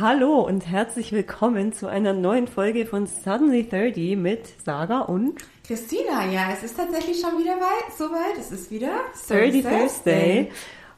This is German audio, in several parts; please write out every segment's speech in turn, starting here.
Hallo und herzlich willkommen zu einer neuen Folge von Suddenly 30 mit Sarah und Christina. Ja, es ist tatsächlich schon wieder weit, soweit. Es ist wieder 30 Thursday.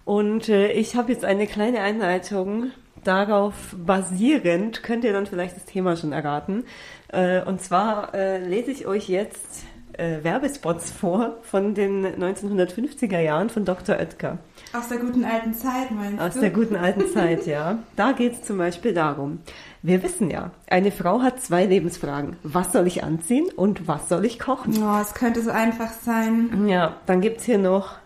Und äh, ich habe jetzt eine kleine Einleitung. Darauf basierend könnt ihr dann vielleicht das Thema schon erraten. Äh, und zwar äh, lese ich euch jetzt äh, Werbespots vor von den 1950er Jahren von Dr. Oetker. Aus der guten alten Zeit, meinst Aus du? der guten alten Zeit, ja. Da geht es zum Beispiel darum, wir wissen ja, eine Frau hat zwei Lebensfragen. Was soll ich anziehen und was soll ich kochen? Oh, es könnte so einfach sein. Ja, dann gibt's hier noch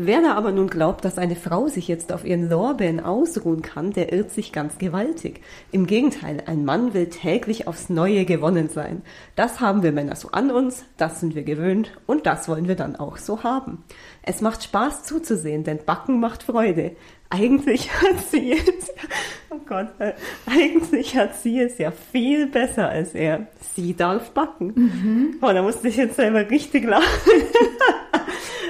Wer da aber nun glaubt, dass eine Frau sich jetzt auf ihren Lorbeeren ausruhen kann, der irrt sich ganz gewaltig. Im Gegenteil, ein Mann will täglich aufs Neue gewonnen sein. Das haben wir Männer so an uns, das sind wir gewöhnt und das wollen wir dann auch so haben. Es macht Spaß zuzusehen, denn Backen macht Freude. Eigentlich hat sie es, oh Gott, äh, eigentlich hat sie es ja viel besser als er. Sie darf backen. Mhm. Oh, da musste ich jetzt selber richtig lachen.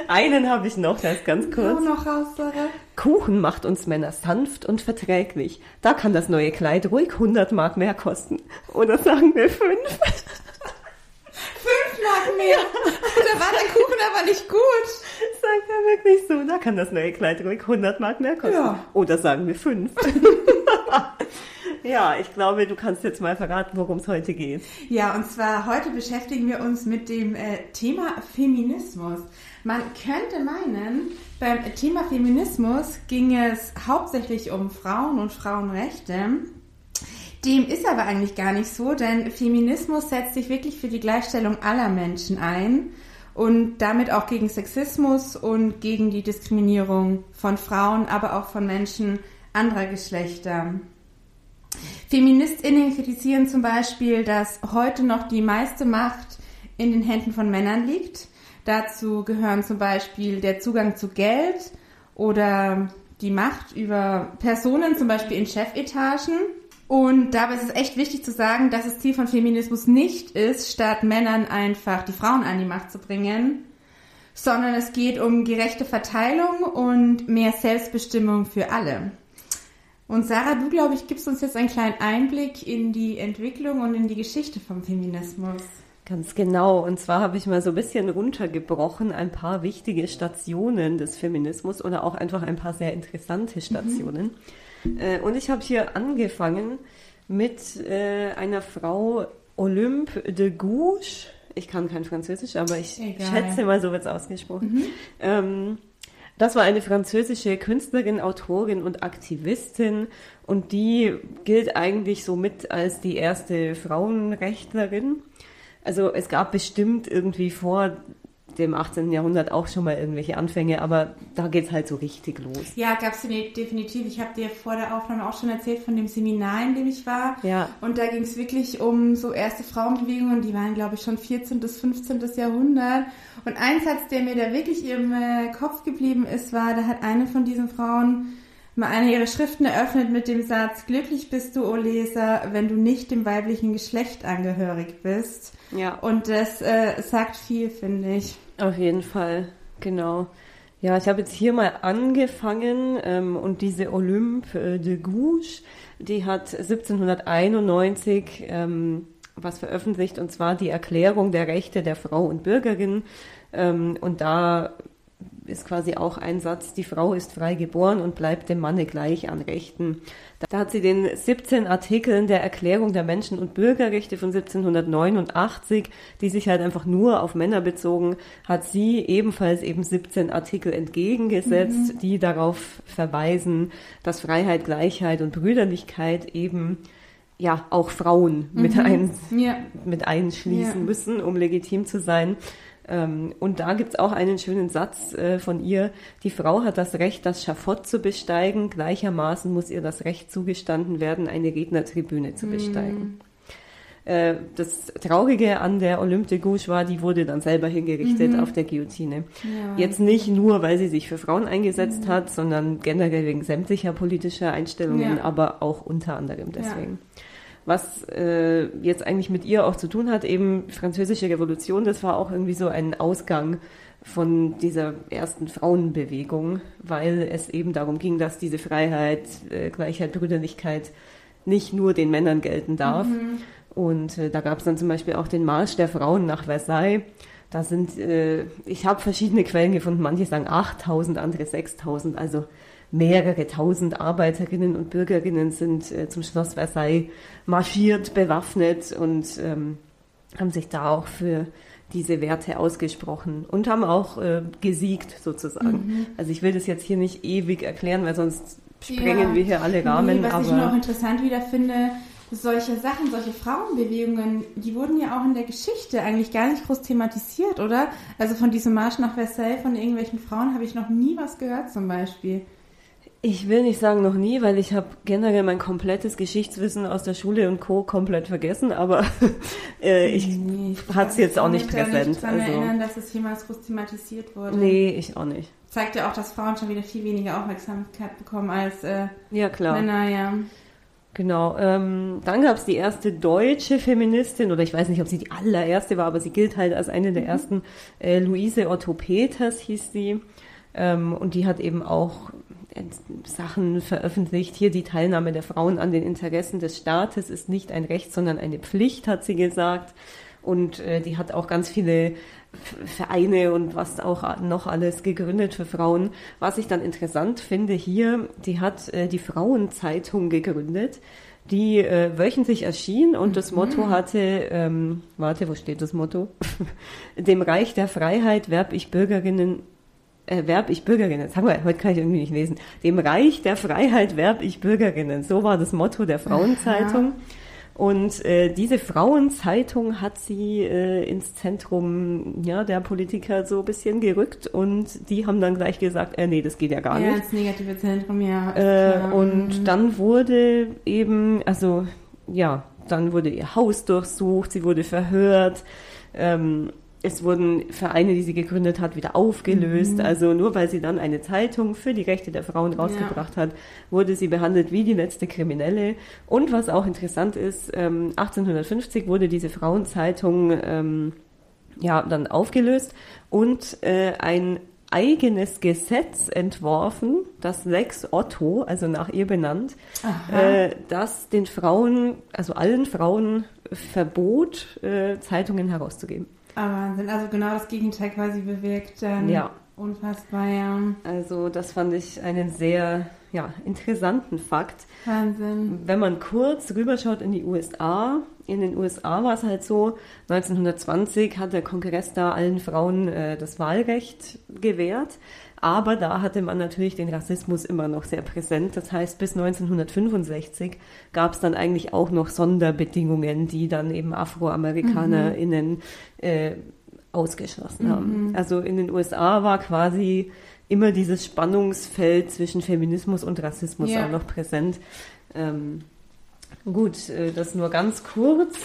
Einen habe ich noch, der ist ganz kurz. Oh, noch raus, Sarah. Kuchen macht uns Männer sanft und verträglich. Da kann das neue Kleid ruhig 100 Mark mehr kosten. Oder sagen wir fünf. Fünf Mark mehr. Da war der Kuchen aber nicht gut. Sagt er wirklich so. Da kann das neue Kleid ruhig 100 Mark mehr kosten. Ja. Oder sagen wir fünf. ja, ich glaube, du kannst jetzt mal verraten, worum es heute geht. Ja, und zwar heute beschäftigen wir uns mit dem äh, Thema Feminismus. Man könnte meinen, beim Thema Feminismus ging es hauptsächlich um Frauen und Frauenrechte. Dem ist aber eigentlich gar nicht so, denn Feminismus setzt sich wirklich für die Gleichstellung aller Menschen ein und damit auch gegen Sexismus und gegen die Diskriminierung von Frauen, aber auch von Menschen anderer Geschlechter. Feministinnen kritisieren zum Beispiel, dass heute noch die meiste Macht in den Händen von Männern liegt. Dazu gehören zum Beispiel der Zugang zu Geld oder die Macht über Personen, zum Beispiel in Chefetagen. Und dabei ist es echt wichtig zu sagen, dass das Ziel von Feminismus nicht ist, statt Männern einfach die Frauen an die Macht zu bringen, sondern es geht um gerechte Verteilung und mehr Selbstbestimmung für alle. Und Sarah, du, glaube ich, gibst uns jetzt einen kleinen Einblick in die Entwicklung und in die Geschichte vom Feminismus. Ganz genau. Und zwar habe ich mal so ein bisschen runtergebrochen, ein paar wichtige Stationen des Feminismus oder auch einfach ein paar sehr interessante Stationen. Mhm. Und ich habe hier angefangen mit äh, einer Frau Olympe de Gouges. Ich kann kein Französisch, aber ich Egal. schätze mal, so wird es ausgesprochen. Mhm. Ähm, das war eine französische Künstlerin, Autorin und Aktivistin und die gilt eigentlich so mit als die erste Frauenrechtlerin. Also es gab bestimmt irgendwie vor dem 18. Jahrhundert auch schon mal irgendwelche Anfänge, aber da geht es halt so richtig los. Ja, gab es definitiv. Ich habe dir vor der Aufnahme auch schon erzählt von dem Seminar, in dem ich war. Ja. Und da ging es wirklich um so erste Frauenbewegungen, die waren, glaube ich, schon 14. bis 15. Jahrhundert. Und ein Satz, der mir da wirklich im äh, Kopf geblieben ist, war, da hat eine von diesen Frauen mal eine ihrer Schriften eröffnet mit dem Satz, glücklich bist du, o Leser, wenn du nicht dem weiblichen Geschlecht angehörig bist. Ja. Und das äh, sagt viel, finde ich. Auf jeden Fall, genau. Ja, ich habe jetzt hier mal angefangen ähm, und diese Olympe äh, de Gouges, die hat 1791 ähm, was veröffentlicht und zwar die Erklärung der Rechte der Frau und Bürgerin. Ähm, und da ist quasi auch ein Satz, die Frau ist frei geboren und bleibt dem Manne gleich an Rechten. Da hat sie den 17 Artikeln der Erklärung der Menschen- und Bürgerrechte von 1789, die sich halt einfach nur auf Männer bezogen, hat sie ebenfalls eben 17 Artikel entgegengesetzt, mhm. die darauf verweisen, dass Freiheit, Gleichheit und Brüderlichkeit eben ja auch Frauen mhm. mit, ein, ja. mit einschließen ja. müssen, um legitim zu sein. Ähm, und da gibt's auch einen schönen Satz äh, von ihr. Die Frau hat das Recht, das Schafott zu besteigen. Gleichermaßen muss ihr das Recht zugestanden werden, eine Rednertribüne zu besteigen. Mm. Das Traurige an der Olympe de Gouges war, die wurde dann selber hingerichtet mhm. auf der Guillotine. Ja. Jetzt nicht nur, weil sie sich für Frauen eingesetzt mhm. hat, sondern generell wegen sämtlicher politischer Einstellungen, ja. aber auch unter anderem deswegen. Ja was äh, jetzt eigentlich mit ihr auch zu tun hat, eben französische Revolution, das war auch irgendwie so ein Ausgang von dieser ersten Frauenbewegung, weil es eben darum ging, dass diese Freiheit, äh, Gleichheit, Brüderlichkeit nicht nur den Männern gelten darf. Mhm. Und äh, da gab es dann zum Beispiel auch den Marsch der Frauen nach Versailles. Da sind, äh, ich habe verschiedene Quellen gefunden, manche sagen 8000, andere 6000, also mehrere tausend Arbeiterinnen und Bürgerinnen sind äh, zum Schloss Versailles marschiert, bewaffnet und ähm, haben sich da auch für diese Werte ausgesprochen und haben auch äh, gesiegt sozusagen. Mhm. Also ich will das jetzt hier nicht ewig erklären, weil sonst sprengen ja. wir hier alle Rahmen. Nee, was aber ich noch interessant wieder finde, solche Sachen, solche Frauenbewegungen, die wurden ja auch in der Geschichte eigentlich gar nicht groß thematisiert, oder? Also von diesem Marsch nach Versailles von irgendwelchen Frauen habe ich noch nie was gehört zum Beispiel. Ich will nicht sagen noch nie, weil ich habe generell mein komplettes Geschichtswissen aus der Schule und Co. komplett vergessen, aber äh, ich, nee, hatte es jetzt auch nicht präsent. Ich kann mich daran also. erinnern, dass es jemals groß thematisiert wurde. Nee, ich auch nicht. Zeigt ja auch, dass Frauen schon wieder viel weniger Aufmerksamkeit bekommen als äh, ja, klar. Männer, ja. Genau. Ähm, dann gab es die erste deutsche Feministin, oder ich weiß nicht, ob sie die allererste war, aber sie gilt halt als eine der mhm. ersten. Äh, Luise Otto Peters hieß sie. Ähm, und die hat eben auch Sachen veröffentlicht. Hier die Teilnahme der Frauen an den Interessen des Staates ist nicht ein Recht, sondern eine Pflicht, hat sie gesagt. Und äh, die hat auch ganz viele Vereine und was auch noch alles gegründet für Frauen. Was ich dann interessant finde hier, die hat äh, die Frauenzeitung gegründet, die äh, wöchentlich erschien und mhm. das Motto hatte, ähm, warte, wo steht das Motto? Dem Reich der Freiheit werb ich Bürgerinnen äh, werb ich Bürgerinnen. Sag mal, heute kann ich irgendwie nicht lesen. Dem Reich der Freiheit werb ich Bürgerinnen. So war das Motto der Frauenzeitung. Und äh, diese Frauenzeitung hat sie äh, ins Zentrum ja, der Politiker so ein bisschen gerückt und die haben dann gleich gesagt, äh, nee, das geht ja gar ja, nicht. Ja, ins negative Zentrum, ja. Äh, und dann wurde eben, also ja, dann wurde ihr Haus durchsucht, sie wurde verhört. Ähm, es wurden Vereine, die sie gegründet hat, wieder aufgelöst. Mhm. Also nur weil sie dann eine Zeitung für die Rechte der Frauen rausgebracht ja. hat, wurde sie behandelt wie die letzte Kriminelle. Und was auch interessant ist, ähm, 1850 wurde diese Frauenzeitung ähm, ja dann aufgelöst und äh, ein eigenes Gesetz entworfen, das Lex Otto, also nach ihr benannt, äh, das den Frauen, also allen Frauen verbot, äh, Zeitungen herauszugeben. Ah, Wahnsinn. Also genau das Gegenteil quasi bewirkt. Dann. Ja. Unfassbar, ja. Also das fand ich einen sehr ja, interessanten Fakt. Wahnsinn. Wenn man kurz rüberschaut in die USA, in den USA war es halt so, 1920 hat der Kongress da allen Frauen äh, das Wahlrecht gewährt. Aber da hatte man natürlich den Rassismus immer noch sehr präsent. Das heißt, bis 1965 gab es dann eigentlich auch noch Sonderbedingungen, die dann eben AfroamerikanerInnen mhm. äh, ausgeschlossen mhm. haben. Also in den USA war quasi immer dieses Spannungsfeld zwischen Feminismus und Rassismus ja. auch noch präsent. Ähm, gut, äh, das nur ganz kurz.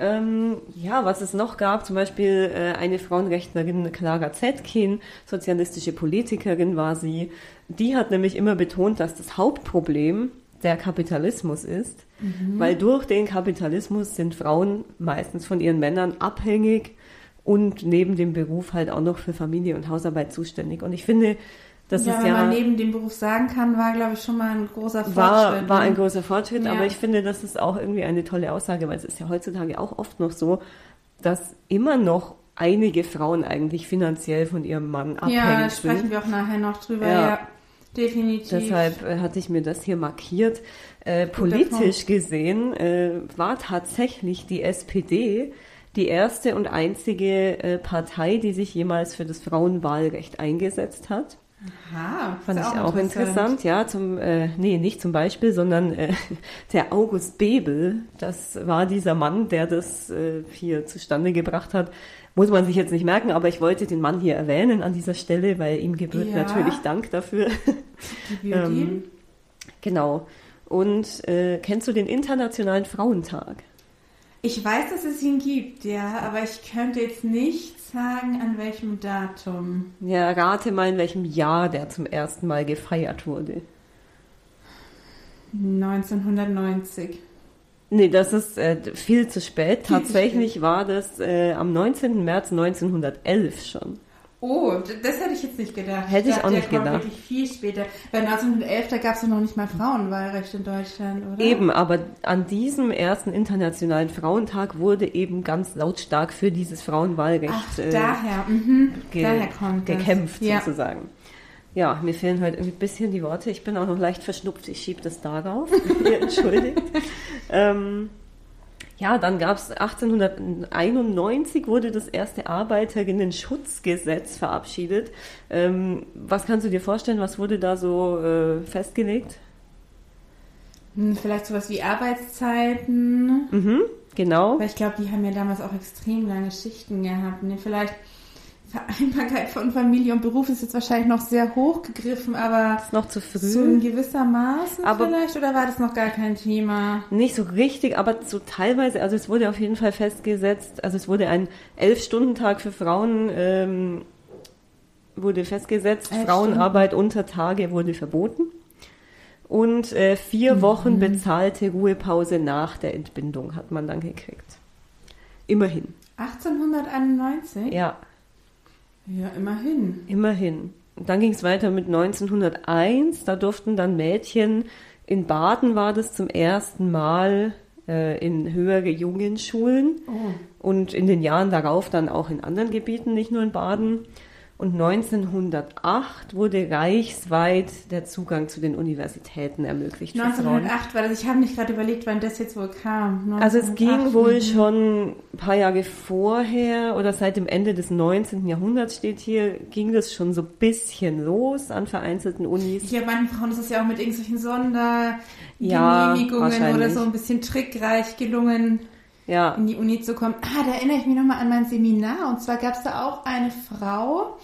Ähm, ja, was es noch gab, zum Beispiel äh, eine Frauenrechtlerin, Clara Zetkin, sozialistische Politikerin war sie. Die hat nämlich immer betont, dass das Hauptproblem der Kapitalismus ist, mhm. weil durch den Kapitalismus sind Frauen meistens von ihren Männern abhängig und neben dem Beruf halt auch noch für Familie und Hausarbeit zuständig. Und ich finde, das ja, ist wenn ja, man neben dem Beruf sagen kann, war, glaube ich, schon mal ein großer Fortschritt. War, war ein ne? großer Fortschritt, ja. aber ich finde, das ist auch irgendwie eine tolle Aussage, weil es ist ja heutzutage auch oft noch so, dass immer noch einige Frauen eigentlich finanziell von ihrem Mann abhängig sind. Ja, da sprechen sind. wir auch nachher noch drüber, ja. ja definitiv. Deshalb äh, hatte ich mir das hier markiert. Äh, politisch gesehen äh, war tatsächlich die SPD die erste und einzige äh, Partei, die sich jemals für das Frauenwahlrecht eingesetzt hat. Aha, fand ich auch interessant. interessant. Ja, zum äh, nee, nicht zum Beispiel, sondern äh, der August Bebel, das war dieser Mann, der das äh, hier zustande gebracht hat. Muss man sich jetzt nicht merken, aber ich wollte den Mann hier erwähnen an dieser Stelle, weil ihm gebührt ja. natürlich Dank dafür. ähm, genau. Und äh, kennst du den Internationalen Frauentag? Ich weiß, dass es ihn gibt, ja, aber ich könnte jetzt nicht sagen, an welchem Datum. Ja, rate mal, in welchem Jahr der zum ersten Mal gefeiert wurde. 1990. Nee, das ist äh, viel zu spät. Tatsächlich war das äh, am 19. März 1911 schon. Oh, das hätte ich jetzt nicht gedacht. Hätte ich dachte, auch nicht kommt gedacht. wirklich viel später. Weil 1911, da gab es doch noch nicht mal Frauenwahlrecht in Deutschland, oder? Eben, aber an diesem ersten internationalen Frauentag wurde eben ganz lautstark für dieses Frauenwahlrecht Ach, äh, daher, mhm. ge daher kommt gekämpft ja. sozusagen. Ja, mir fehlen heute irgendwie ein bisschen die Worte. Ich bin auch noch leicht verschnupft. Ich schiebe das darauf. Entschuldigt. ähm, ja, dann gab es 1891 wurde das erste Arbeiterinnen-Schutzgesetz verabschiedet. Ähm, was kannst du dir vorstellen? Was wurde da so äh, festgelegt? Hm, Vielleicht sowas wie Arbeitszeiten. Mhm, genau. Weil ich glaube, die haben ja damals auch extrem lange Schichten gehabt. Ne? Vielleicht Vereinbarkeit von Familie und Beruf ist jetzt wahrscheinlich noch sehr hoch gegriffen, aber Ist noch zu früh. so in gewisser Maße Aber- vielleicht? Oder war das noch gar kein Thema? Nicht so richtig, aber so teilweise, also es wurde auf jeden Fall festgesetzt, also es wurde ein Elf-Stunden-Tag für Frauen ähm, wurde festgesetzt, Elf Frauenarbeit unter Tage wurde verboten und äh, vier Mhm. Wochen bezahlte Ruhepause nach der Entbindung hat man dann gekriegt. Immerhin, 1891? ja, Ja, immerhin. immerhin. Und dann ging es weiter mit 1901, da durften dann Mädchen, in Baden war das zum ersten Mal äh, in höhere Jungenschulen Oh. und in den Jahren darauf dann auch in anderen Gebieten, nicht nur in Baden. Und 1908 wurde reichsweit der Zugang zu den Universitäten ermöglicht für Frauen. 1908 war das. Ich habe nicht gerade überlegt, wann das jetzt wohl kam. Also es ging 1908. wohl schon ein paar Jahre vorher oder seit dem Ende des 19. Jahrhunderts steht hier, ging das schon so ein bisschen los an vereinzelten Unis. Ich glaube, manchen Frauen ist es ja auch mit irgendwelchen Ja, Sondergenehmigungen oder wahrscheinlich. so ein bisschen trickreich gelungen, Ja, in die Uni zu kommen. Ah, da erinnere ich mich nochmal an mein Seminar. Und zwar gab es da auch eine Frau,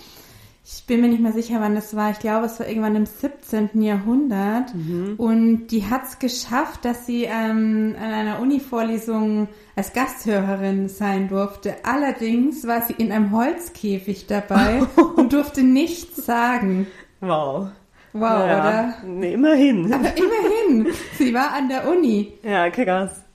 ich bin mir nicht mehr sicher, wann das war. Ich glaube, es war irgendwann im 17. Jahrhundert. Mhm. Und die hat es geschafft, dass sie ähm, an einer Uni-Vorlesung als Gasthörerin sein durfte. Allerdings war sie in einem Holzkäfig dabei und durfte nichts sagen. wow. Wow, ja, oder? Nee, immerhin. Aber immerhin, sie war an der Uni. Ja, krass.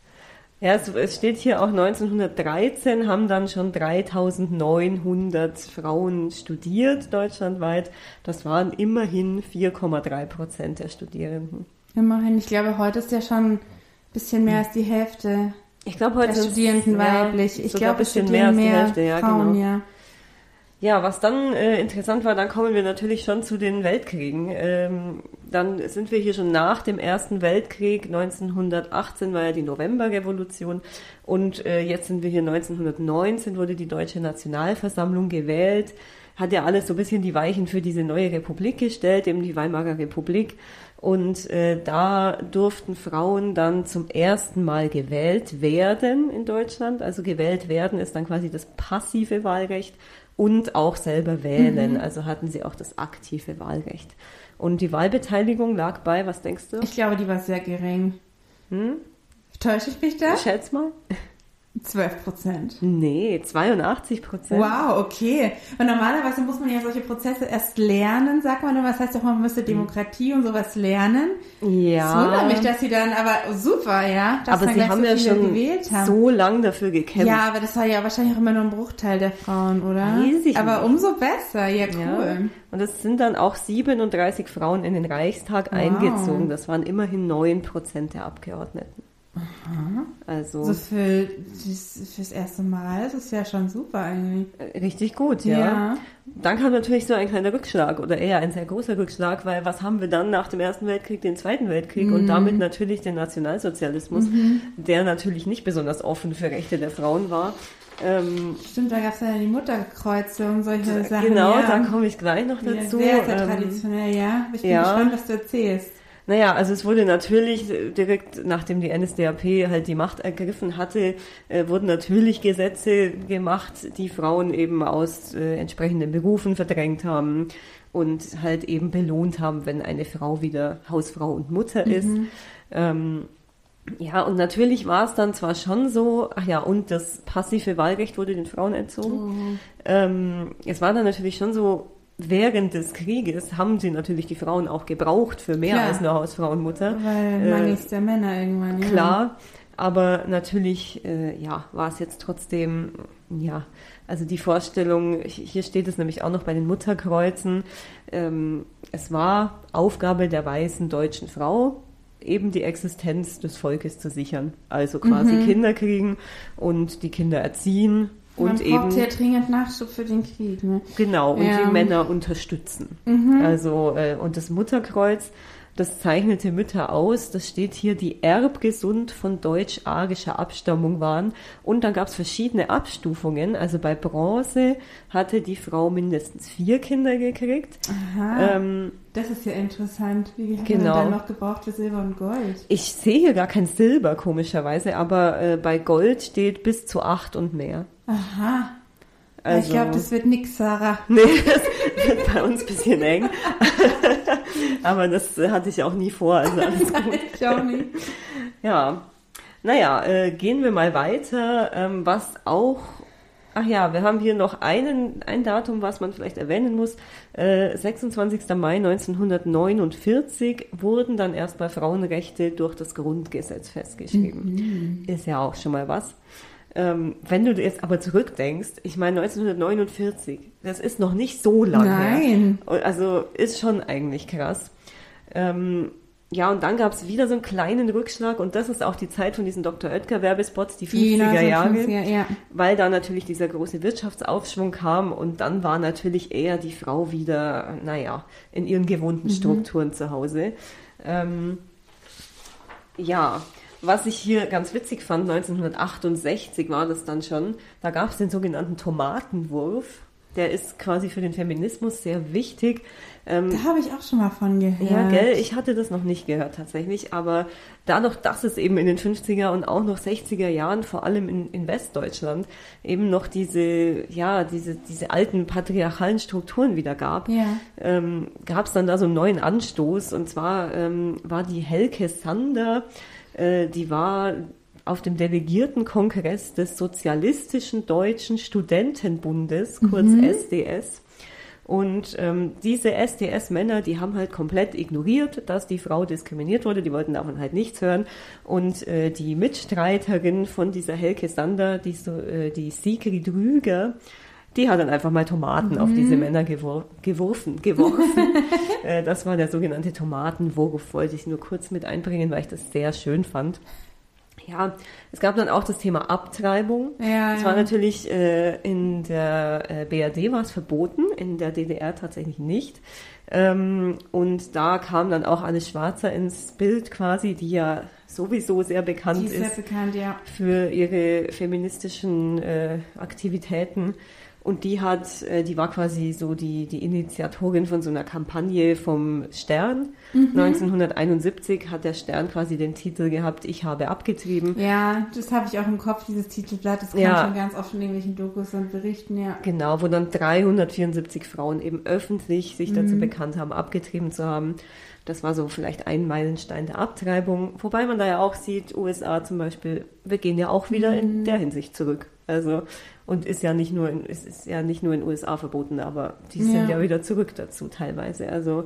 Ja, es, es steht hier auch 1913 haben dann schon 3900 Frauen studiert deutschlandweit. Das waren immerhin 4,3 Prozent der Studierenden. Immerhin, ich glaube, heute ist ja schon ein bisschen mehr als die Hälfte Ich glaube, heute der sind Studierenden weiblich. Ich glaube, es bisschen mehr studieren als die mehr Hälfte. Ja, Frauen, genau. ja. Ja, was dann äh, interessant war, dann kommen wir natürlich schon zu den Weltkriegen. Ähm, dann sind wir hier schon nach dem Ersten Weltkrieg. 1918 war ja die Novemberrevolution und äh, jetzt sind wir hier 1919, wurde die Deutsche Nationalversammlung gewählt. Hat ja alles so ein bisschen die Weichen für diese neue Republik gestellt, eben die Weimarer Republik. Und äh, da durften Frauen dann zum ersten Mal gewählt werden in Deutschland. Also gewählt werden ist dann quasi das passive Wahlrecht und auch selber wählen. Also hatten sie auch das aktive Wahlrecht. Und die Wahlbeteiligung lag bei, was denkst du? Ich glaube, die war sehr gering. Hm? Täusche ich mich da? Schätz mal. 12 Prozent. Nee, 82 Prozent. Wow, okay. Und normalerweise muss man ja solche Prozesse erst lernen, sagt man. Was heißt doch, man müsste Demokratie und sowas lernen. Es wundert mich, Ja, dass sie dann, aber super, ja, dass aber sie haben so ja schon gewählt haben. so lang dafür gekämpft. Ja, aber das war ja wahrscheinlich auch immer nur ein Bruchteil der Frauen, oder? Ich aber nicht. umso besser, ja, Ja. cool. Und es sind dann auch 37 Frauen in den Reichstag Wow. eingezogen. Das waren immerhin 9 Prozent der Abgeordneten. Also So für das, fürs erste Mal, das ist ja schon super eigentlich. richtig gut, ja. Ja. Dann kam natürlich so ein kleiner Rückschlag oder eher ein sehr großer Rückschlag, weil was haben wir dann nach dem Ersten Weltkrieg, den Zweiten Weltkrieg Mhm. und damit natürlich den Nationalsozialismus, der natürlich nicht besonders offen für Rechte der Frauen war. Ähm, Stimmt, da gab es ja die Mutterkreuze und solche Sachen. genau, ja. da komme ich gleich noch Ja, dazu. sehr, sehr Ähm, traditionell, ja. Ich bin ja. gespannt, was du erzählst. Naja, also es wurde natürlich äh, direkt nachdem die NSDAP halt die Macht ergriffen hatte, äh, wurden natürlich Gesetze gemacht, die Frauen eben aus äh, entsprechenden Berufen verdrängt haben und halt eben belohnt haben, wenn eine Frau wieder Hausfrau und Mutter ist. Ähm, ja, und natürlich war es dann zwar schon so, ach ja, und das passive Wahlrecht wurde den Frauen entzogen. Ähm, es war dann natürlich schon so, während des Krieges haben sie natürlich die Frauen auch gebraucht für mehr Klar. als nur Hausfrau und Mutter. Weil Äh, mangels der Männer irgendwann, ja. Klar, aber natürlich, äh, ja, war es jetzt trotzdem ja, also die Vorstellung, hier steht es nämlich auch noch bei den Mutterkreuzen, ähm, es war Aufgabe der weißen deutschen Frau, eben die Existenz des Volkes zu sichern. Also quasi mhm. Kinder kriegen und die Kinder erziehen. Man und braucht eben, ja dringend Nachschub für den Krieg. Ne? Genau, und ja. die Männer unterstützen. Mhm. Also, äh, und das Mutterkreuz das zeichnete Mütter aus. Das steht hier, die erbgesund von deutsch-arischer Abstammung waren. Und dann gab es verschiedene Abstufungen. Also bei Bronze hatte die Frau mindestens vier Kinder gekriegt. Aha, ähm, das ist ja interessant. Wie viel genau. dann noch gebraucht für Silber und Gold? Ich sehe hier gar kein Silber, komischerweise, aber äh, bei Gold steht bis zu acht und mehr. Aha. Also, ich glaube, das wird nix, Sarah. Nee, das wird bei uns ein bisschen eng. Aber das hatte ich auch nie vor, also alles gut. ich auch nie. Ja. Naja, äh, gehen wir mal weiter. Ähm, was auch Ach ja, wir haben hier noch einen, ein Datum, was man vielleicht erwähnen muss. Äh, 26. Mai 1949 wurden dann erstmal Frauenrechte durch das Grundgesetz festgeschrieben. Mhm. Ist ja auch schon mal was. Ähm, wenn du jetzt aber zurückdenkst, ich meine 1949, das ist noch nicht so lange Nein. her. Also ist schon eigentlich krass. Ähm, ja, und dann gab es wieder so einen kleinen Rückschlag und das ist auch die Zeit von diesen Dr. Oetker Werbespots, die 50er Jahre, 50er, ja. weil da natürlich dieser große Wirtschaftsaufschwung kam und dann war natürlich eher die Frau wieder, naja, in ihren gewohnten mhm. Strukturen zu Hause. Ähm, ja, was ich hier ganz witzig fand, 1968 war das dann schon, da gab es den sogenannten Tomatenwurf. Der ist quasi für den Feminismus sehr wichtig. Ähm, da habe ich auch schon mal von gehört. Ja, gell, ich hatte das noch nicht gehört tatsächlich, aber dadurch, dass es eben in den 50er und auch noch 60er Jahren, vor allem in, in Westdeutschland, eben noch diese, ja, diese, diese alten patriarchalen Strukturen wieder gab, ja. ähm, gab es dann da so einen neuen Anstoß und zwar ähm, war die Helke Sander, äh, die war auf dem Delegiertenkongress des Sozialistischen Deutschen Studentenbundes, kurz mhm. SDS. Und ähm, diese SDS-Männer, die haben halt komplett ignoriert, dass die Frau diskriminiert wurde. Die wollten davon halt nichts hören. Und äh, die Mitstreiterin von dieser Helke Sander, die, so, äh, die Sigrid Rüger, die hat dann einfach mal Tomaten mhm. auf diese mhm. Männer gewor geworfen. geworfen. äh, das war der sogenannte Tomatenwurf, wollte ich nur kurz mit einbringen, weil ich das sehr schön fand. Ja, es gab dann auch das Thema Abtreibung. Ja, das war natürlich äh, in der äh, BRD war es verboten, in der DDR tatsächlich nicht. Ähm, und da kam dann auch Anne Schwarzer ins Bild quasi, die ja sowieso sehr bekannt die ist, ist sehr bekannt, ja. für ihre feministischen äh, Aktivitäten. Und die hat, äh, die war quasi so die, die Initiatorin von so einer Kampagne vom Stern. Mhm. 1971 hat der Stern quasi den Titel gehabt, ich habe abgetrieben. Ja, das habe ich auch im Kopf, dieses Titelblatt. Das kam ja. schon ganz oft in irgendwelchen Dokus und Berichten, ja. Genau, wo dann 374 Frauen eben öffentlich sich dazu mhm. bekannt haben, abgetrieben zu haben. Das war so vielleicht ein Meilenstein der Abtreibung. Wobei man da ja auch sieht, USA zum Beispiel, wir gehen ja auch wieder mhm. in der Hinsicht zurück. Also und ist ja nicht nur in, ist, ist ja nicht nur in den USA verboten, aber die ja. sind ja wieder zurück dazu teilweise. Also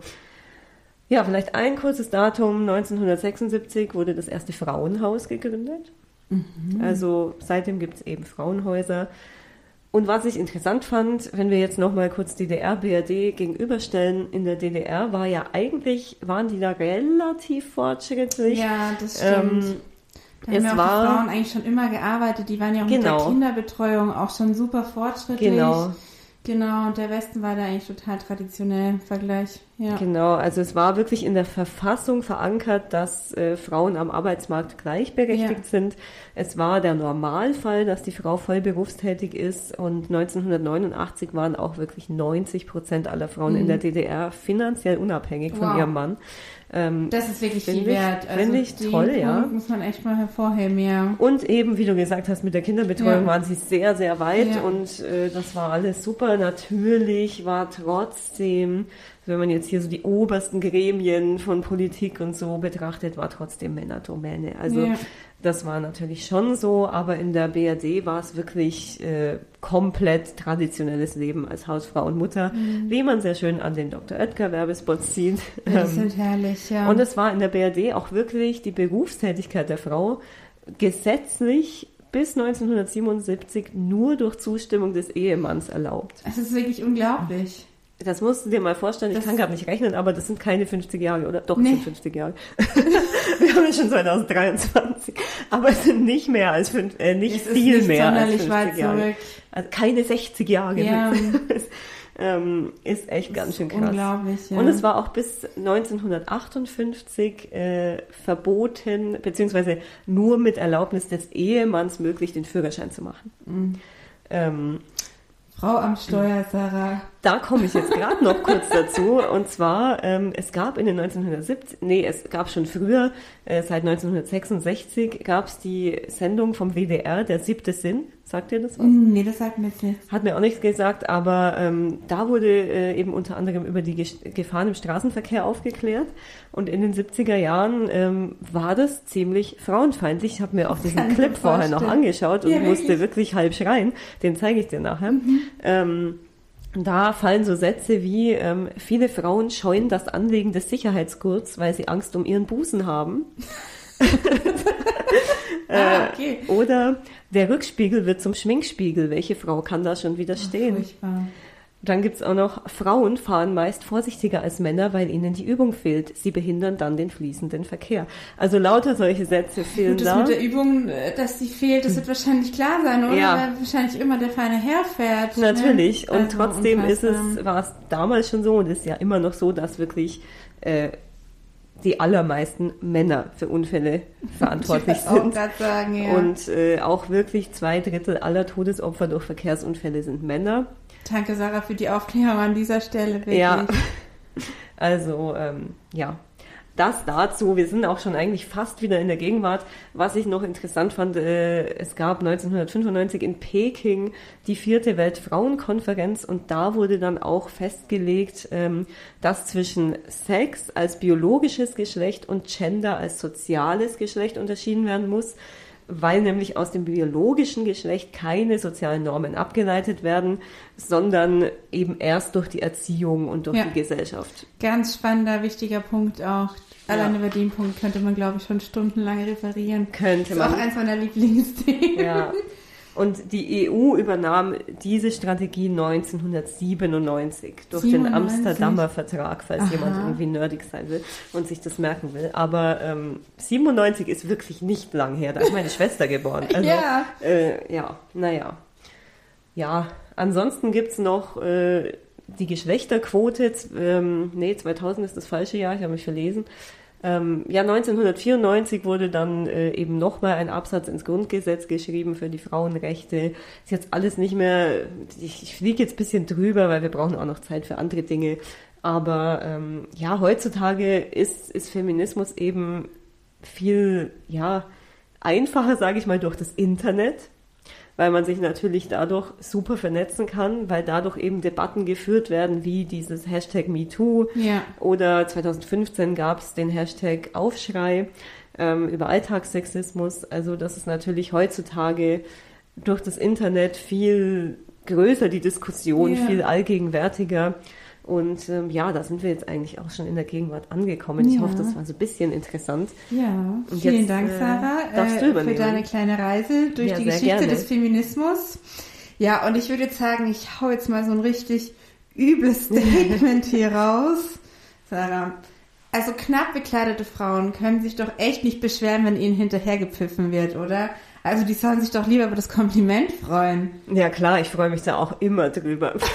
ja, vielleicht ein kurzes Datum. 1976 wurde das erste Frauenhaus gegründet. Mhm. Also seitdem gibt es eben Frauenhäuser. Und was ich interessant fand, wenn wir jetzt nochmal kurz DDR, BRD gegenüberstellen, in der DDR war ja eigentlich, waren die da relativ fortschrittlich. Ja, das stimmt. Ähm, da es haben war, Frauen eigentlich schon immer gearbeitet, die waren ja auch genau. mit der genau. Kinderbetreuung auch schon super fortschrittlich. Genau. Genau, und der Westen war da eigentlich total traditionell im Vergleich. Ja. Genau, also es war wirklich in der Verfassung verankert, dass äh, Frauen am Arbeitsmarkt gleichberechtigt ja. sind. Es war der Normalfall, dass die Frau voll berufstätig ist und 1989 waren auch wirklich 90 Prozent aller Frauen mhm. in der DDR finanziell unabhängig wow. von ihrem Mann. Ähm, das ist wirklich viel wert. Also Finde ich toll, ja. muss man echt mal hervorheben, ja. Und eben, wie du gesagt hast, mit der Kinderbetreuung ja. waren sie sehr, sehr weit ja. und äh, das war alles super. Natürlich war trotzdem, wenn man jetzt hier so die obersten Gremien von Politik und so betrachtet, war trotzdem Männerdomäne. Also ja. Das war natürlich schon so, aber in der BRD war es wirklich äh, komplett traditionelles Leben als Hausfrau und Mutter, mhm. wie man sehr schön an den Dr. Oetker Werbespots sieht. Ja, die sind herrlich, ja. Und es war in der BRD auch wirklich die Berufstätigkeit der Frau gesetzlich bis 1977 nur durch Zustimmung des Ehemanns erlaubt. Das ist wirklich unglaublich. Das musst du dir mal vorstellen, ich Das- kann gerade nicht rechnen, aber das sind keine 50 Jahre, oder? Doch, Nee. sind 50 Jahre. Wir haben ja schon 2023. Aber es sind nicht mehr als fünf, äh, nicht Es viel nicht mehr als sonderlich 50 weit Jahre. zurück. Also keine 60 Jahre. Ja. ähm, ist echt ganz schön krass. Unglaublich, ja. Und es war auch bis 1958 äh, verboten, beziehungsweise nur mit Erlaubnis des Ehemanns möglich, den Führerschein zu machen. Mhm. Ähm, Frau am Steuer, Sarah. Da komme ich jetzt gerade noch kurz dazu. Und zwar, ähm, es gab in den 1970, nee, es gab schon früher, äh, seit 1966 gab es die Sendung vom WDR, der siebte Sinn. Sagt ihr das was? Hm, Nee, das sagt mir jetzt nichts. Hat mir auch nichts gesagt, aber ähm, da wurde äh, eben unter anderem über die Gefahren im Straßenverkehr aufgeklärt. Und in den 70er Jahren ähm, war das ziemlich frauenfeindlich. Ich habe mir auch diesen Clip vorher noch angeschaut und Ja, musste wirklich? wirklich halb schreien. Den zeige ich dir nachher. Mhm. Ähm, da fallen so Sätze wie, ähm, viele Frauen scheuen das Anlegen des Sicherheitsgurts, weil sie Angst um ihren Busen haben. ah, okay. Oder der Rückspiegel wird zum Schminkspiegel. Welche Frau kann da schon widerstehen? Furchtbar. Dann gibt's auch noch, Frauen fahren meist vorsichtiger als Männer, weil ihnen die Übung fehlt. Sie behindern dann den fließenden Verkehr. Also lauter solche Sätze fehlen Gut, das da. mit der Übung, äh, dass die fehlt, das wird wahrscheinlich klar sein, oder? Ja. Weil wahrscheinlich immer der feine Herr fährt. Natürlich. Ne? Und Also trotzdem ist es, war es damals schon so und ist ja immer noch so, dass wirklich äh, die allermeisten Männer für Unfälle verantwortlich sind. sagen, ja. Und äh, auch wirklich zwei Drittel aller Todesopfer durch Verkehrsunfälle sind Männer. Danke, Sarah, für die Aufklärung an dieser Stelle. Wirklich. Ja, also ähm, ja, das dazu. Wir sind auch schon eigentlich fast wieder in der Gegenwart. Was ich noch interessant fand, äh, es gab 1995 in Peking die vierte Weltfrauenkonferenz und da wurde dann auch festgelegt, ähm, dass zwischen Sex als biologisches Geschlecht und Gender als soziales Geschlecht unterschieden werden muss weil nämlich aus dem biologischen Geschlecht keine sozialen Normen abgeleitet werden, sondern eben erst durch die Erziehung und durch Ja. die Gesellschaft. Ganz spannender, wichtiger Punkt auch. Allein Ja. über den Punkt könnte man, glaube ich, schon stundenlang referieren. Könnte Das ist auch man. eins meiner Lieblingsthemen. Ja. Und die EU übernahm diese Strategie 1997 durch den 97? Amsterdamer Vertrag, falls Aha. jemand irgendwie nerdig sein will und sich das merken will. Aber ähm, 97 ist wirklich nicht lang her. Da ist meine Schwester geboren. Also, Ja. Äh, ja, naja. Ja, ansonsten gibt's noch äh, die Geschlechterquote. Ähm, nee, 2000 ist das falsche Jahr, ich habe mich verlesen. Ähm, ja, 1994 wurde dann äh, eben nochmal ein Absatz ins Grundgesetz geschrieben für die Frauenrechte. Ist jetzt alles nicht mehr, ich, ich fliege jetzt ein bisschen drüber, weil wir brauchen auch noch Zeit für andere Dinge. Aber ähm, ja, heutzutage ist, ist Feminismus eben viel, ja, einfacher, sage ich mal, durch das Internet, weil man sich natürlich dadurch super vernetzen kann, weil dadurch eben Debatten geführt werden, wie dieses Hashtag MeToo Ja. oder 2015 gab es den Hashtag Aufschrei ähm, über Alltagssexismus. Also das ist natürlich heutzutage durch das Internet viel größer, die Diskussion, Ja. viel allgegenwärtiger. Und ähm, ja, da sind wir jetzt eigentlich auch schon in der Gegenwart angekommen. Ich Ja. hoffe, das war so ein bisschen interessant. Ja, Und vielen jetzt, Dank, äh, Sarah, darfst du äh, für deine kleine Reise durch Ja, die Geschichte gerne. des Feminismus. Ja, und ich würde jetzt sagen, ich hau jetzt mal so ein richtig übles Statement hier raus. Sarah, also knapp bekleidete Frauen können sich doch echt nicht beschweren, wenn ihnen hinterhergepfiffen wird, oder? Also die sollen sich doch lieber über das Kompliment freuen. Ja klar, ich freue mich da auch immer drüber.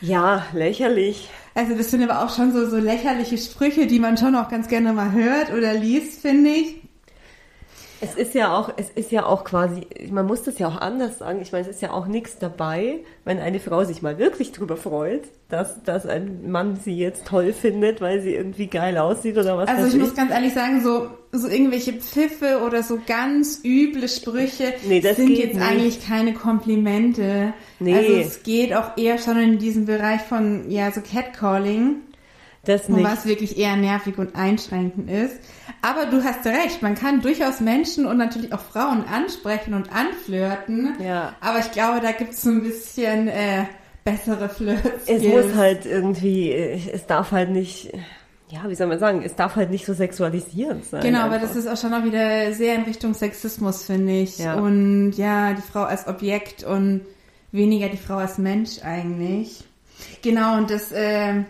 ja, lächerlich. Also das sind aber auch schon so, so lächerliche Sprüche, die man schon auch ganz gerne mal hört oder liest, finde ich. Es ist ja auch, es ist ja auch quasi, man muss das ja auch anders sagen. Ich meine, es ist ja auch nichts dabei, wenn eine Frau sich mal wirklich drüber freut, dass, dass ein Mann sie jetzt toll findet, weil sie irgendwie geil aussieht oder was Also ich muss ganz ehrlich sagen, so, so irgendwelche Pfiffe oder so ganz üble Sprüche Nee, das sind jetzt nicht. eigentlich keine Komplimente. Nee. Also es geht auch eher schon in diesen Bereich von, ja, so Catcalling, Das und nicht. was wirklich eher nervig und einschränkend ist. Aber du hast recht, man kann durchaus Menschen und natürlich auch Frauen ansprechen und anflirten. Ja. Aber ich glaube, da gibt's so ein bisschen äh, bessere Flirts. Es muss halt irgendwie, äh, es darf halt nicht, ja, wie soll man sagen, es darf halt nicht so sexualisierend sein. Genau, aber das ist auch schon auch wieder sehr in Richtung Sexismus, finde ich. Ja. Und ja, die Frau als Objekt und weniger die Frau als Mensch eigentlich. Genau, und das, äh,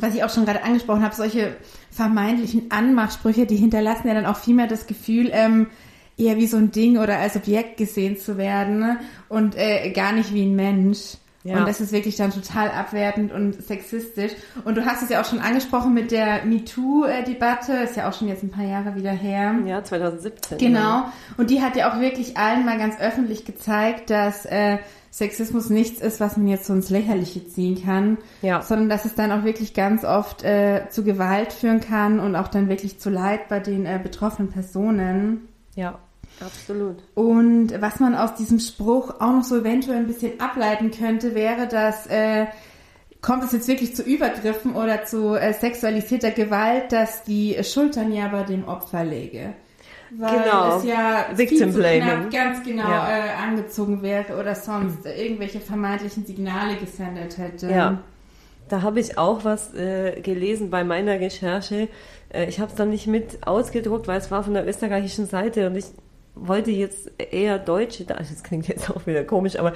was ich auch schon gerade angesprochen habe, solche vermeintlichen Anmachsprüche, die hinterlassen ja dann auch viel mehr das Gefühl, ähm, eher wie so ein Ding oder als Objekt gesehen zu werden ne? und äh, gar nicht wie ein Mensch. Ja. Und das ist wirklich dann total abwertend und sexistisch. Und du hast es ja auch schon angesprochen mit der MeToo-Debatte, ist ja auch schon jetzt ein paar Jahre wieder her. Ja, 2017. Genau. Und die hat ja auch wirklich allen mal ganz öffentlich gezeigt, dass äh, Sexismus nichts ist, was man jetzt so ins Lächerliche ziehen kann, Ja. sondern dass es dann auch wirklich ganz oft äh, zu Gewalt führen kann und auch dann wirklich zu Leid bei den äh, betroffenen Personen. Ja, absolut. Und was man aus diesem Spruch auch noch so eventuell ein bisschen ableiten könnte, wäre, dass äh, kommt es jetzt wirklich zu Übergriffen oder zu äh, sexualisierter Gewalt, dass die Schultern ja bei dem Opfer läge. Weil Genau. es ja Victim viel zu blaming. knapp ganz genau Ja. äh, angezogen wäre oder sonst irgendwelche vermeintlichen Signale gesendet hätte. Ja. Da habe ich auch was äh, gelesen bei meiner Recherche. Äh, ich habe es dann nicht mit ausgedruckt, weil es war von der österreichischen Seite und ich wollte jetzt eher deutsche, da- das klingt jetzt auch wieder komisch, aber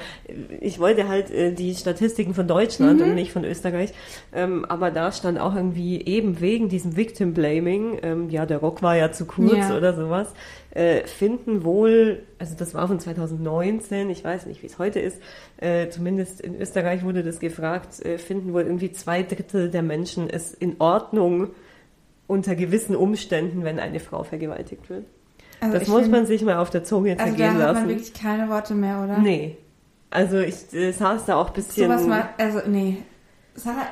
ich wollte halt äh, die Statistiken von Deutschland und nicht von Österreich. Ähm, aber da stand auch irgendwie eben wegen diesem Victim Blaming, ähm, ja, der Rock war ja zu kurz Ja. oder sowas, äh, finden wohl, also das war von 2019, ich weiß nicht, wie es heute ist, äh, zumindest in Österreich wurde das gefragt, äh, finden wohl irgendwie zwei Drittel der Menschen es in Ordnung unter gewissen Umständen, wenn eine Frau vergewaltigt wird. Also das muss find- man sich mal auf der Zunge Also da zergehen hat man lassen. wirklich keine Worte mehr, oder? Nee. Also ich äh, saß da auch ein bisschen. Sowas mal, also nee. Sarah,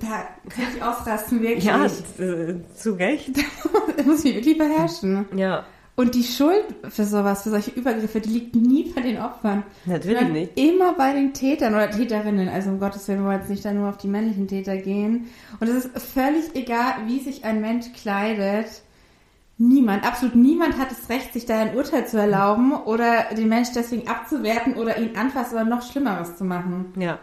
da könnte ich ausrasten, wirklich. ja, äh, zu Recht. das muss ich wirklich beherrschen. Ja, Und die Schuld für sowas, für solche Übergriffe, die liegt nie bei den Opfern. natürlich nicht. Immer bei den Tätern oder Täterinnen. Also um Gottes Willen, wir wollen jetzt nicht da nur auf die männlichen Täter gehen. Und es ist völlig egal, wie sich ein Mensch kleidet. Niemand, absolut niemand hat das Recht, sich da ein Urteil zu erlauben oder den Mensch deswegen abzuwerten oder ihn anfassen oder noch Schlimmeres zu machen. Ja.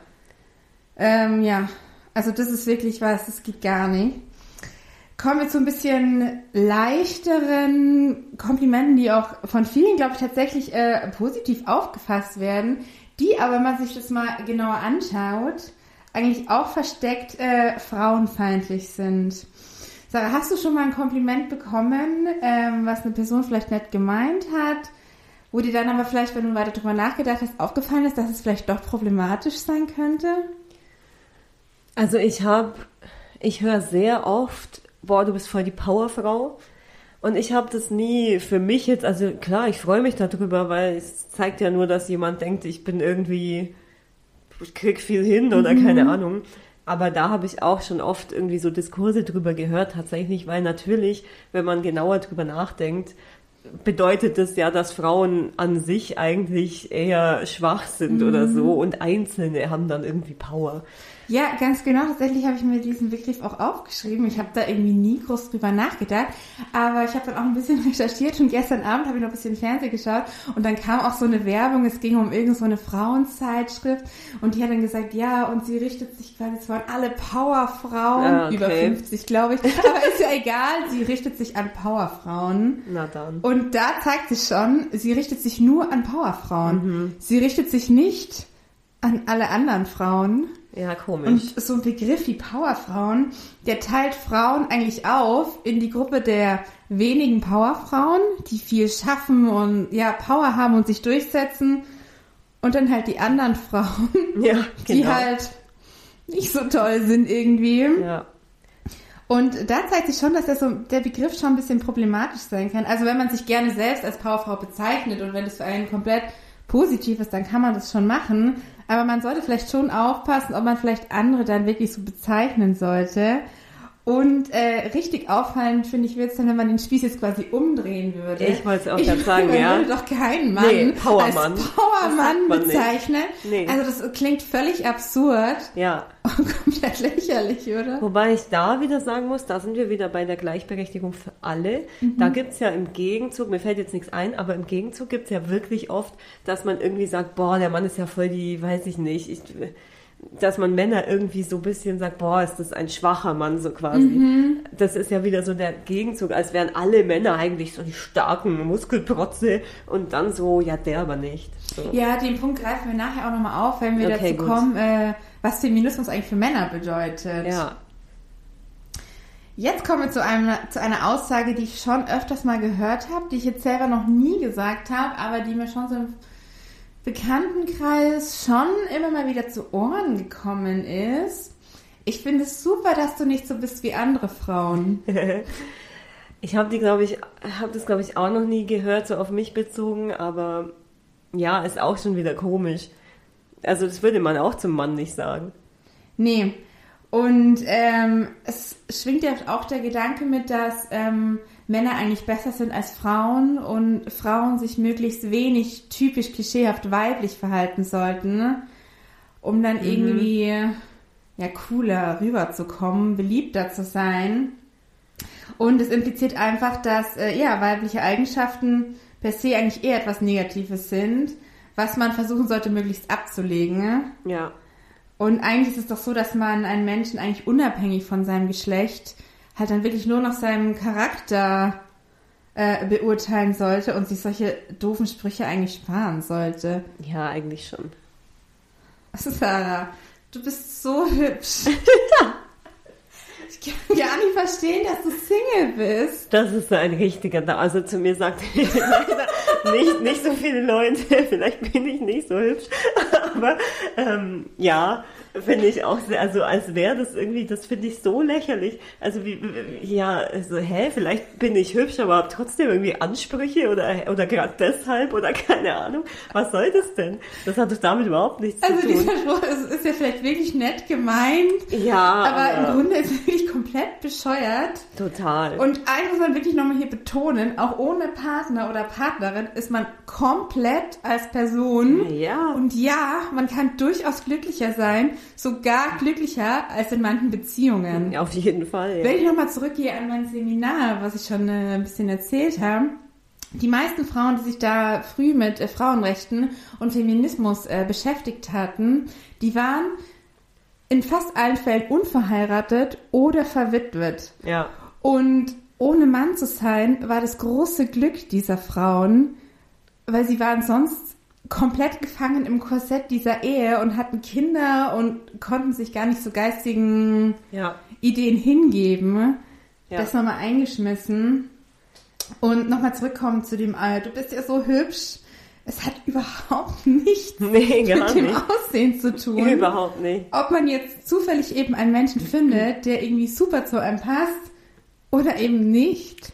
Ähm, ja, also das ist wirklich was, das geht gar nicht. Kommen wir zu ein bisschen leichteren Komplimenten, die auch von vielen, glaube ich, tatsächlich äh, positiv aufgefasst werden, die aber, wenn man sich das mal genauer anschaut, eigentlich auch versteckt äh, frauenfeindlich sind. Sarah, hast du schon mal ein Kompliment bekommen, ähm, was eine Person vielleicht nett gemeint hat, wo dir dann aber vielleicht, wenn du weiter drüber nachgedacht hast, aufgefallen ist, dass es vielleicht doch problematisch sein könnte? Also ich habe, ich höre sehr oft, boah, du bist voll die Powerfrau. Und ich habe das nie für mich jetzt, also klar, ich freue mich darüber, weil es zeigt ja nur, dass jemand denkt, ich bin irgendwie, ich krieg viel hin oder keine Ahnung. Aber da habe ich auch schon oft irgendwie so Diskurse drüber gehört, tatsächlich, weil natürlich, wenn man genauer drüber nachdenkt, bedeutet das ja, dass Frauen an sich eigentlich eher schwach sind oder so und Einzelne haben dann irgendwie Power. Ja, ganz genau. Tatsächlich habe ich mir diesen Begriff auch aufgeschrieben. Ich habe da irgendwie nie groß drüber nachgedacht. Aber ich habe dann auch ein bisschen recherchiert und gestern Abend habe ich noch ein bisschen Fernsehen geschaut und dann kam auch so eine Werbung. Es ging um irgend so eine Frauenzeitschrift und die hat dann gesagt, ja, und sie richtet sich quasi zwar an alle Powerfrauen, Ah, okay. über 50 glaube ich, aber ist ja egal, sie richtet sich an Powerfrauen. Na dann. Und da zeigt sich schon, sie richtet sich nur an Powerfrauen. Mhm. Sie richtet sich nicht an alle anderen Frauen. Ja, komisch. Und so ein Begriff wie Powerfrauen, der teilt Frauen eigentlich auf in die Gruppe der wenigen Powerfrauen, die viel schaffen und ja, Power haben und sich durchsetzen. Und dann halt die anderen Frauen, ja, die genau. halt nicht so toll sind irgendwie. ja. Und da zeigt sich schon, dass der, so, der Begriff schon ein bisschen problematisch sein kann. Also wenn man sich gerne selbst als Powerfrau bezeichnet und wenn das für einen komplett positiv ist, dann kann man das schon machen. Aber man sollte vielleicht schon aufpassen, ob man vielleicht andere dann wirklich so bezeichnen sollte. Und äh, richtig auffallend, finde ich, wird es dann, wenn man den Spieß jetzt quasi umdrehen würde. Ich wollte es auch gerade sagen, man ja. würde doch keinen Mann Nee, Powermann. als Powermann man bezeichnen. Nee. Also das klingt völlig absurd Ja. und komplett lächerlich, oder? Wobei ich da wieder sagen muss, da sind wir wieder bei der Gleichberechtigung für alle. Mhm. Da gibt's ja im Gegenzug, mir fällt jetzt nichts ein, aber im Gegenzug gibt's ja wirklich oft, dass man irgendwie sagt, boah, der Mann ist ja voll die, weiß ich nicht, ich, dass man Männer irgendwie so ein bisschen sagt, boah, ist das ein schwacher Mann so quasi. Mhm. Das ist ja wieder so der Gegenzug, als wären alle Männer eigentlich so die starken Muskelprotze und dann so, ja, der aber nicht. So. Ja, den Punkt greifen wir nachher auch nochmal auf, wenn wir okay, dazu gut. kommen, äh, was Feminismus eigentlich für Männer bedeutet. Ja. Jetzt kommen wir zu, einem, zu einer Aussage, die ich schon öfters mal gehört habe, die ich jetzt selber noch nie gesagt habe, aber die mir schon so im Bekanntenkreis schon immer mal wieder zu Ohren gekommen ist. Ich finde es super, dass du nicht so bist wie andere Frauen. ich habe die, glaube ich, habe das, glaube ich, auch noch nie gehört, so auf mich bezogen, aber ja, ist auch schon wieder komisch. Also das würde man auch zum Mann nicht sagen. Nee, und ähm, es schwingt ja auch der Gedanke mit, dass ähm, Männer eigentlich besser sind als Frauen und Frauen sich möglichst wenig typisch klischeehaft weiblich verhalten sollten, um dann mhm. irgendwie ja cooler rüberzukommen, beliebter zu sein. Und es impliziert einfach, dass äh, ja weibliche Eigenschaften per se eigentlich eher etwas Negatives sind, was man versuchen sollte, möglichst abzulegen. Ja. Und eigentlich ist es doch so, dass man einen Menschen eigentlich unabhängig von seinem Geschlecht halt dann wirklich nur nach seinem Charakter äh, beurteilen sollte und sich solche doofen Sprüche eigentlich sparen sollte. Ja, eigentlich schon. Sarah, du bist so hübsch. ich kann gar nicht verstehen, dass du Single bist. Das ist so ein richtiger, da also zu mir sagt nicht, nicht so viele Leute, vielleicht bin ich nicht so hübsch, aber ähm, ja, finde ich auch sehr, also als wäre das irgendwie, das finde ich so lächerlich. Also wie, ja, also hä, vielleicht bin ich hübsch, aber habe trotzdem irgendwie Ansprüche oder, oder gerade deshalb oder keine Ahnung. Was soll das denn? Das hat doch damit überhaupt nichts also zu tun. Also dieser Spruch ist, ist, ja vielleicht wirklich nett gemeint. Ja. Aber, aber im Grunde ist es wirklich komplett bescheuert. Total. Und eins muss man wirklich nochmal hier betonen, auch ohne Partner oder Partnerin ist man komplett als Person. Ja. Und ja, man kann durchaus glücklicher sein, sogar glücklicher als in manchen Beziehungen. Auf jeden Fall. Ja. Wenn ich nochmal zurückgehe an mein Seminar, was ich schon äh, ein bisschen erzählt habe, die meisten Frauen, die sich da früh mit äh, Frauenrechten und Feminismus äh, beschäftigt hatten, die waren in fast allen Fällen unverheiratet oder verwitwet. Ja. Und ohne Mann zu sein, war das große Glück dieser Frauen, weil sie waren sonst komplett gefangen im Korsett dieser Ehe und hatten Kinder und konnten sich gar nicht so geistigen ja. Ideen hingeben. Ja. Das nochmal eingeschmissen. Und nochmal zurückkommen zu dem, äh, du bist ja so hübsch. Es hat überhaupt nichts nee, mit dem nicht. Aussehen zu tun. Überhaupt nicht. Ob man jetzt zufällig eben einen Menschen findet, der irgendwie super zu einem passt oder eben nicht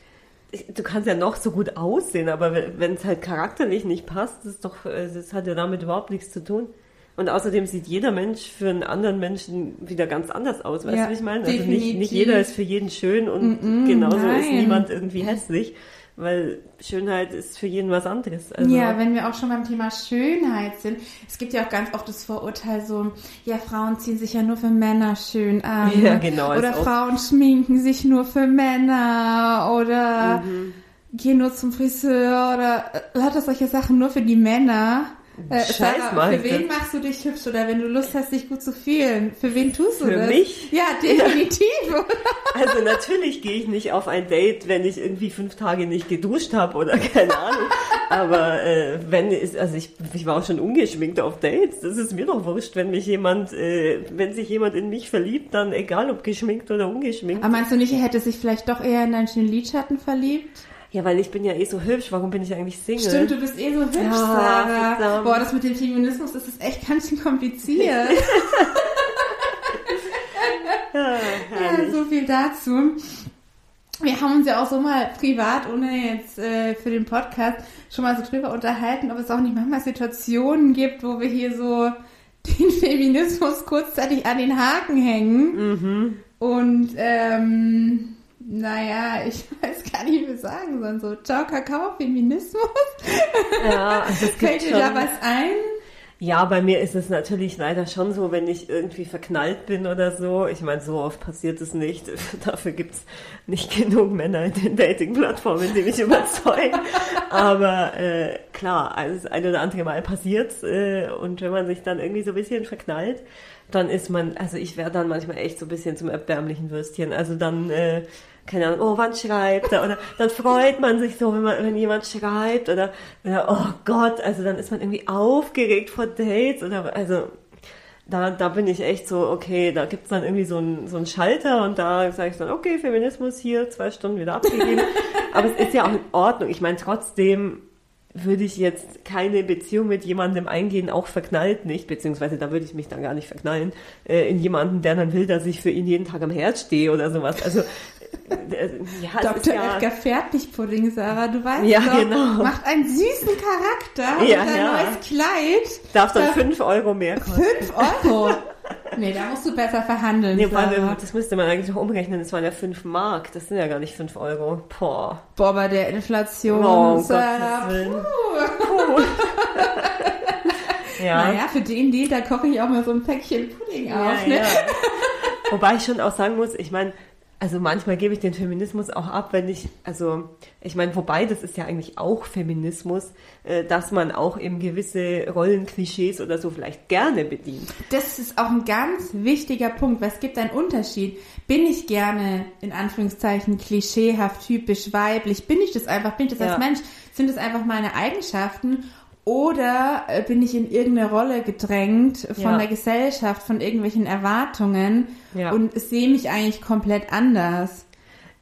du kannst ja noch so gut aussehen, aber wenn es halt charakterlich nicht passt, das, doch, äh, das hat ja damit überhaupt nichts zu tun. Und außerdem sieht jeder Mensch für einen anderen Menschen wieder ganz anders aus, weißt ja, du, wie ich meine? Also nicht, nicht jeder ist für jeden schön und mm -mm, genauso nein. ist niemand irgendwie hässlich weil Schönheit ist für jeden was anderes. Also ja, wenn wir auch schon beim Thema Schönheit sind, es gibt ja auch ganz oft das Vorurteil so, ja, Frauen ziehen sich ja nur für Männer schön an. Ja, genau. Oder Frauen schminken sich nur für Männer oder mhm. gehen nur zum Friseur oder lauter solche Sachen nur für die Männer. Äh, Scheiß Sarah, für wen machst du dich hübsch oder wenn du Lust hast, dich gut zu fühlen? Für wen tust du für das? Für mich? Ja, definitiv. Also natürlich gehe ich nicht auf ein Date, wenn ich irgendwie fünf Tage nicht geduscht habe oder keine Ahnung. Aber äh, wenn ist, also ich, ich war auch schon ungeschminkt auf Dates. Das ist mir doch wurscht, wenn mich jemand, äh, wenn sich jemand in mich verliebt, dann egal ob geschminkt oder ungeschminkt. Aber meinst du nicht, er hätte sich vielleicht doch eher in deinen schönen Lidschatten verliebt? Ja, weil ich bin ja eh so hübsch, warum bin ich eigentlich Single? Stimmt, du bist eh so hübsch, ja, Sarah. Verdammt. Boah, das mit dem Feminismus, das ist echt ganz schön kompliziert. ja, ja, so viel dazu. Wir haben uns ja auch so mal privat, ohne jetzt äh, für den Podcast, schon mal so drüber unterhalten, ob es auch nicht manchmal Situationen gibt, wo wir hier so den Feminismus kurzzeitig an den Haken hängen. Mhm. Und ähm, naja, ich weiß gar nicht, wie wir sagen sollen. So, ciao, Kakao, Feminismus. Ja, also es Fällt dir da was ein? Ja, bei mir ist es natürlich leider schon so, wenn ich irgendwie verknallt bin oder so. Ich meine, so oft passiert es nicht. Dafür gibt's nicht genug Männer in den Dating-Plattformen, die mich überzeugen. Aber äh, klar, das ein oder andere Mal passiert's. Äh, und wenn man sich dann irgendwie so ein bisschen verknallt, dann ist man, also ich wäre dann manchmal echt so ein bisschen zum erbärmlichen Würstchen. Also dann... Äh, keine Ahnung, oh, wann schreibt er? Oder dann freut man sich so, wenn, man, wenn jemand schreibt oder, oder oh Gott, also dann ist man irgendwie aufgeregt vor Dates oder also da, da bin ich echt so, okay, da gibt's dann irgendwie so einen so einen Schalter und da sage ich dann, okay, Feminismus hier, zwei Stunden wieder abgegeben. Aber es ist ja auch in Ordnung. Ich meine, trotzdem würde ich jetzt keine Beziehung mit jemandem eingehen, auch verknallt nicht, beziehungsweise da würde ich mich dann gar nicht verknallen, äh, in jemanden, der dann will, dass ich für ihn jeden Tag am Herz stehe oder sowas. Also ja, Dr. Ja, Edgar Fertigpudding, Sarah, du weißt ja, doch, genau. macht einen süßen Charakter ja, und ein ja. neues Kleid. Darf dann 5 Euro mehr kosten. 5 Euro? nee, da musst du besser verhandeln. Nee, Sarah. das müsste man eigentlich noch umrechnen, das waren ja 5 Mark, das sind ja gar nicht 5 Euro. Boah. Boah, bei der Inflation, oh, Sarah, puh. puh. ja. Naja, für den Deal, da koche ich auch mal so ein Päckchen Pudding auf. Ne? Wobei ich schon auch sagen muss, ich meine, also manchmal gebe ich den Feminismus auch ab, wenn ich, also ich meine, wobei das ist ja eigentlich auch Feminismus, äh, dass man auch eben gewisse Rollenklischees oder so vielleicht gerne bedient. Das ist auch ein ganz wichtiger Punkt, weil es gibt einen Unterschied. Bin ich gerne in Anführungszeichen klischeehaft, typisch weiblich? Bin ich das einfach? Bin ich das ja. als Mensch? Sind das einfach meine Eigenschaften? Oder äh, bin ich in irgendeine Rolle gedrängt von ja. der Gesellschaft, von irgendwelchen Erwartungen ja. und sehe mich eigentlich komplett anders?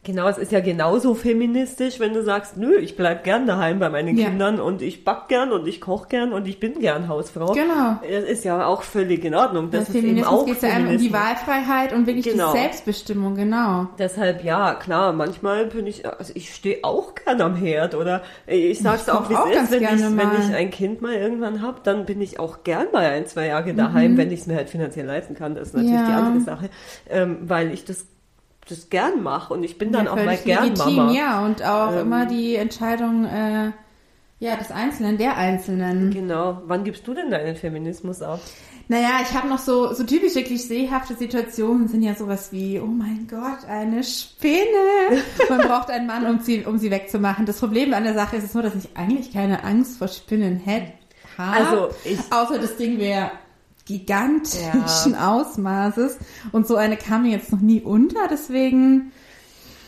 Genau, es ist ja genauso feministisch, wenn du sagst, nö, ich bleib gern daheim bei meinen ja. Kindern und ich back gern und ich koch gern und ich bin gern Hausfrau. Genau. Das ist ja auch völlig in Ordnung. Das ist Feminismus eben auch geht ja um die Wahlfreiheit und wirklich genau. die Selbstbestimmung, genau. Deshalb, ja, klar, manchmal bin ich, also ich stehe auch gern am Herd oder ich sag's ich auch, wie es ist, wenn ich, wenn ich ein Kind mal irgendwann hab, dann bin ich auch gern mal ein, zwei Jahre daheim, mhm. wenn ich es mir halt finanziell leisten kann. Das ist natürlich ja. die andere Sache, ähm, weil ich das das gern mache und ich bin dann ja, auch mal gern legitim, Mama. Ja, und auch ähm, immer die Entscheidung äh, ja, des Einzelnen, der Einzelnen. Genau. Wann gibst du denn deinen Feminismus auf? Naja, ich habe noch so, so typische klischeehafte Situationen sind ja sowas wie, oh mein Gott, eine Spinne. Man braucht einen Mann, um sie, um sie wegzumachen. Das Problem an der Sache ist es nur, dass ich eigentlich keine Angst vor Spinnen hätte. Also ich, Außer das Ding wäre gigantischen ja. Ausmaßes. Und so eine kam mir jetzt noch nie unter, deswegen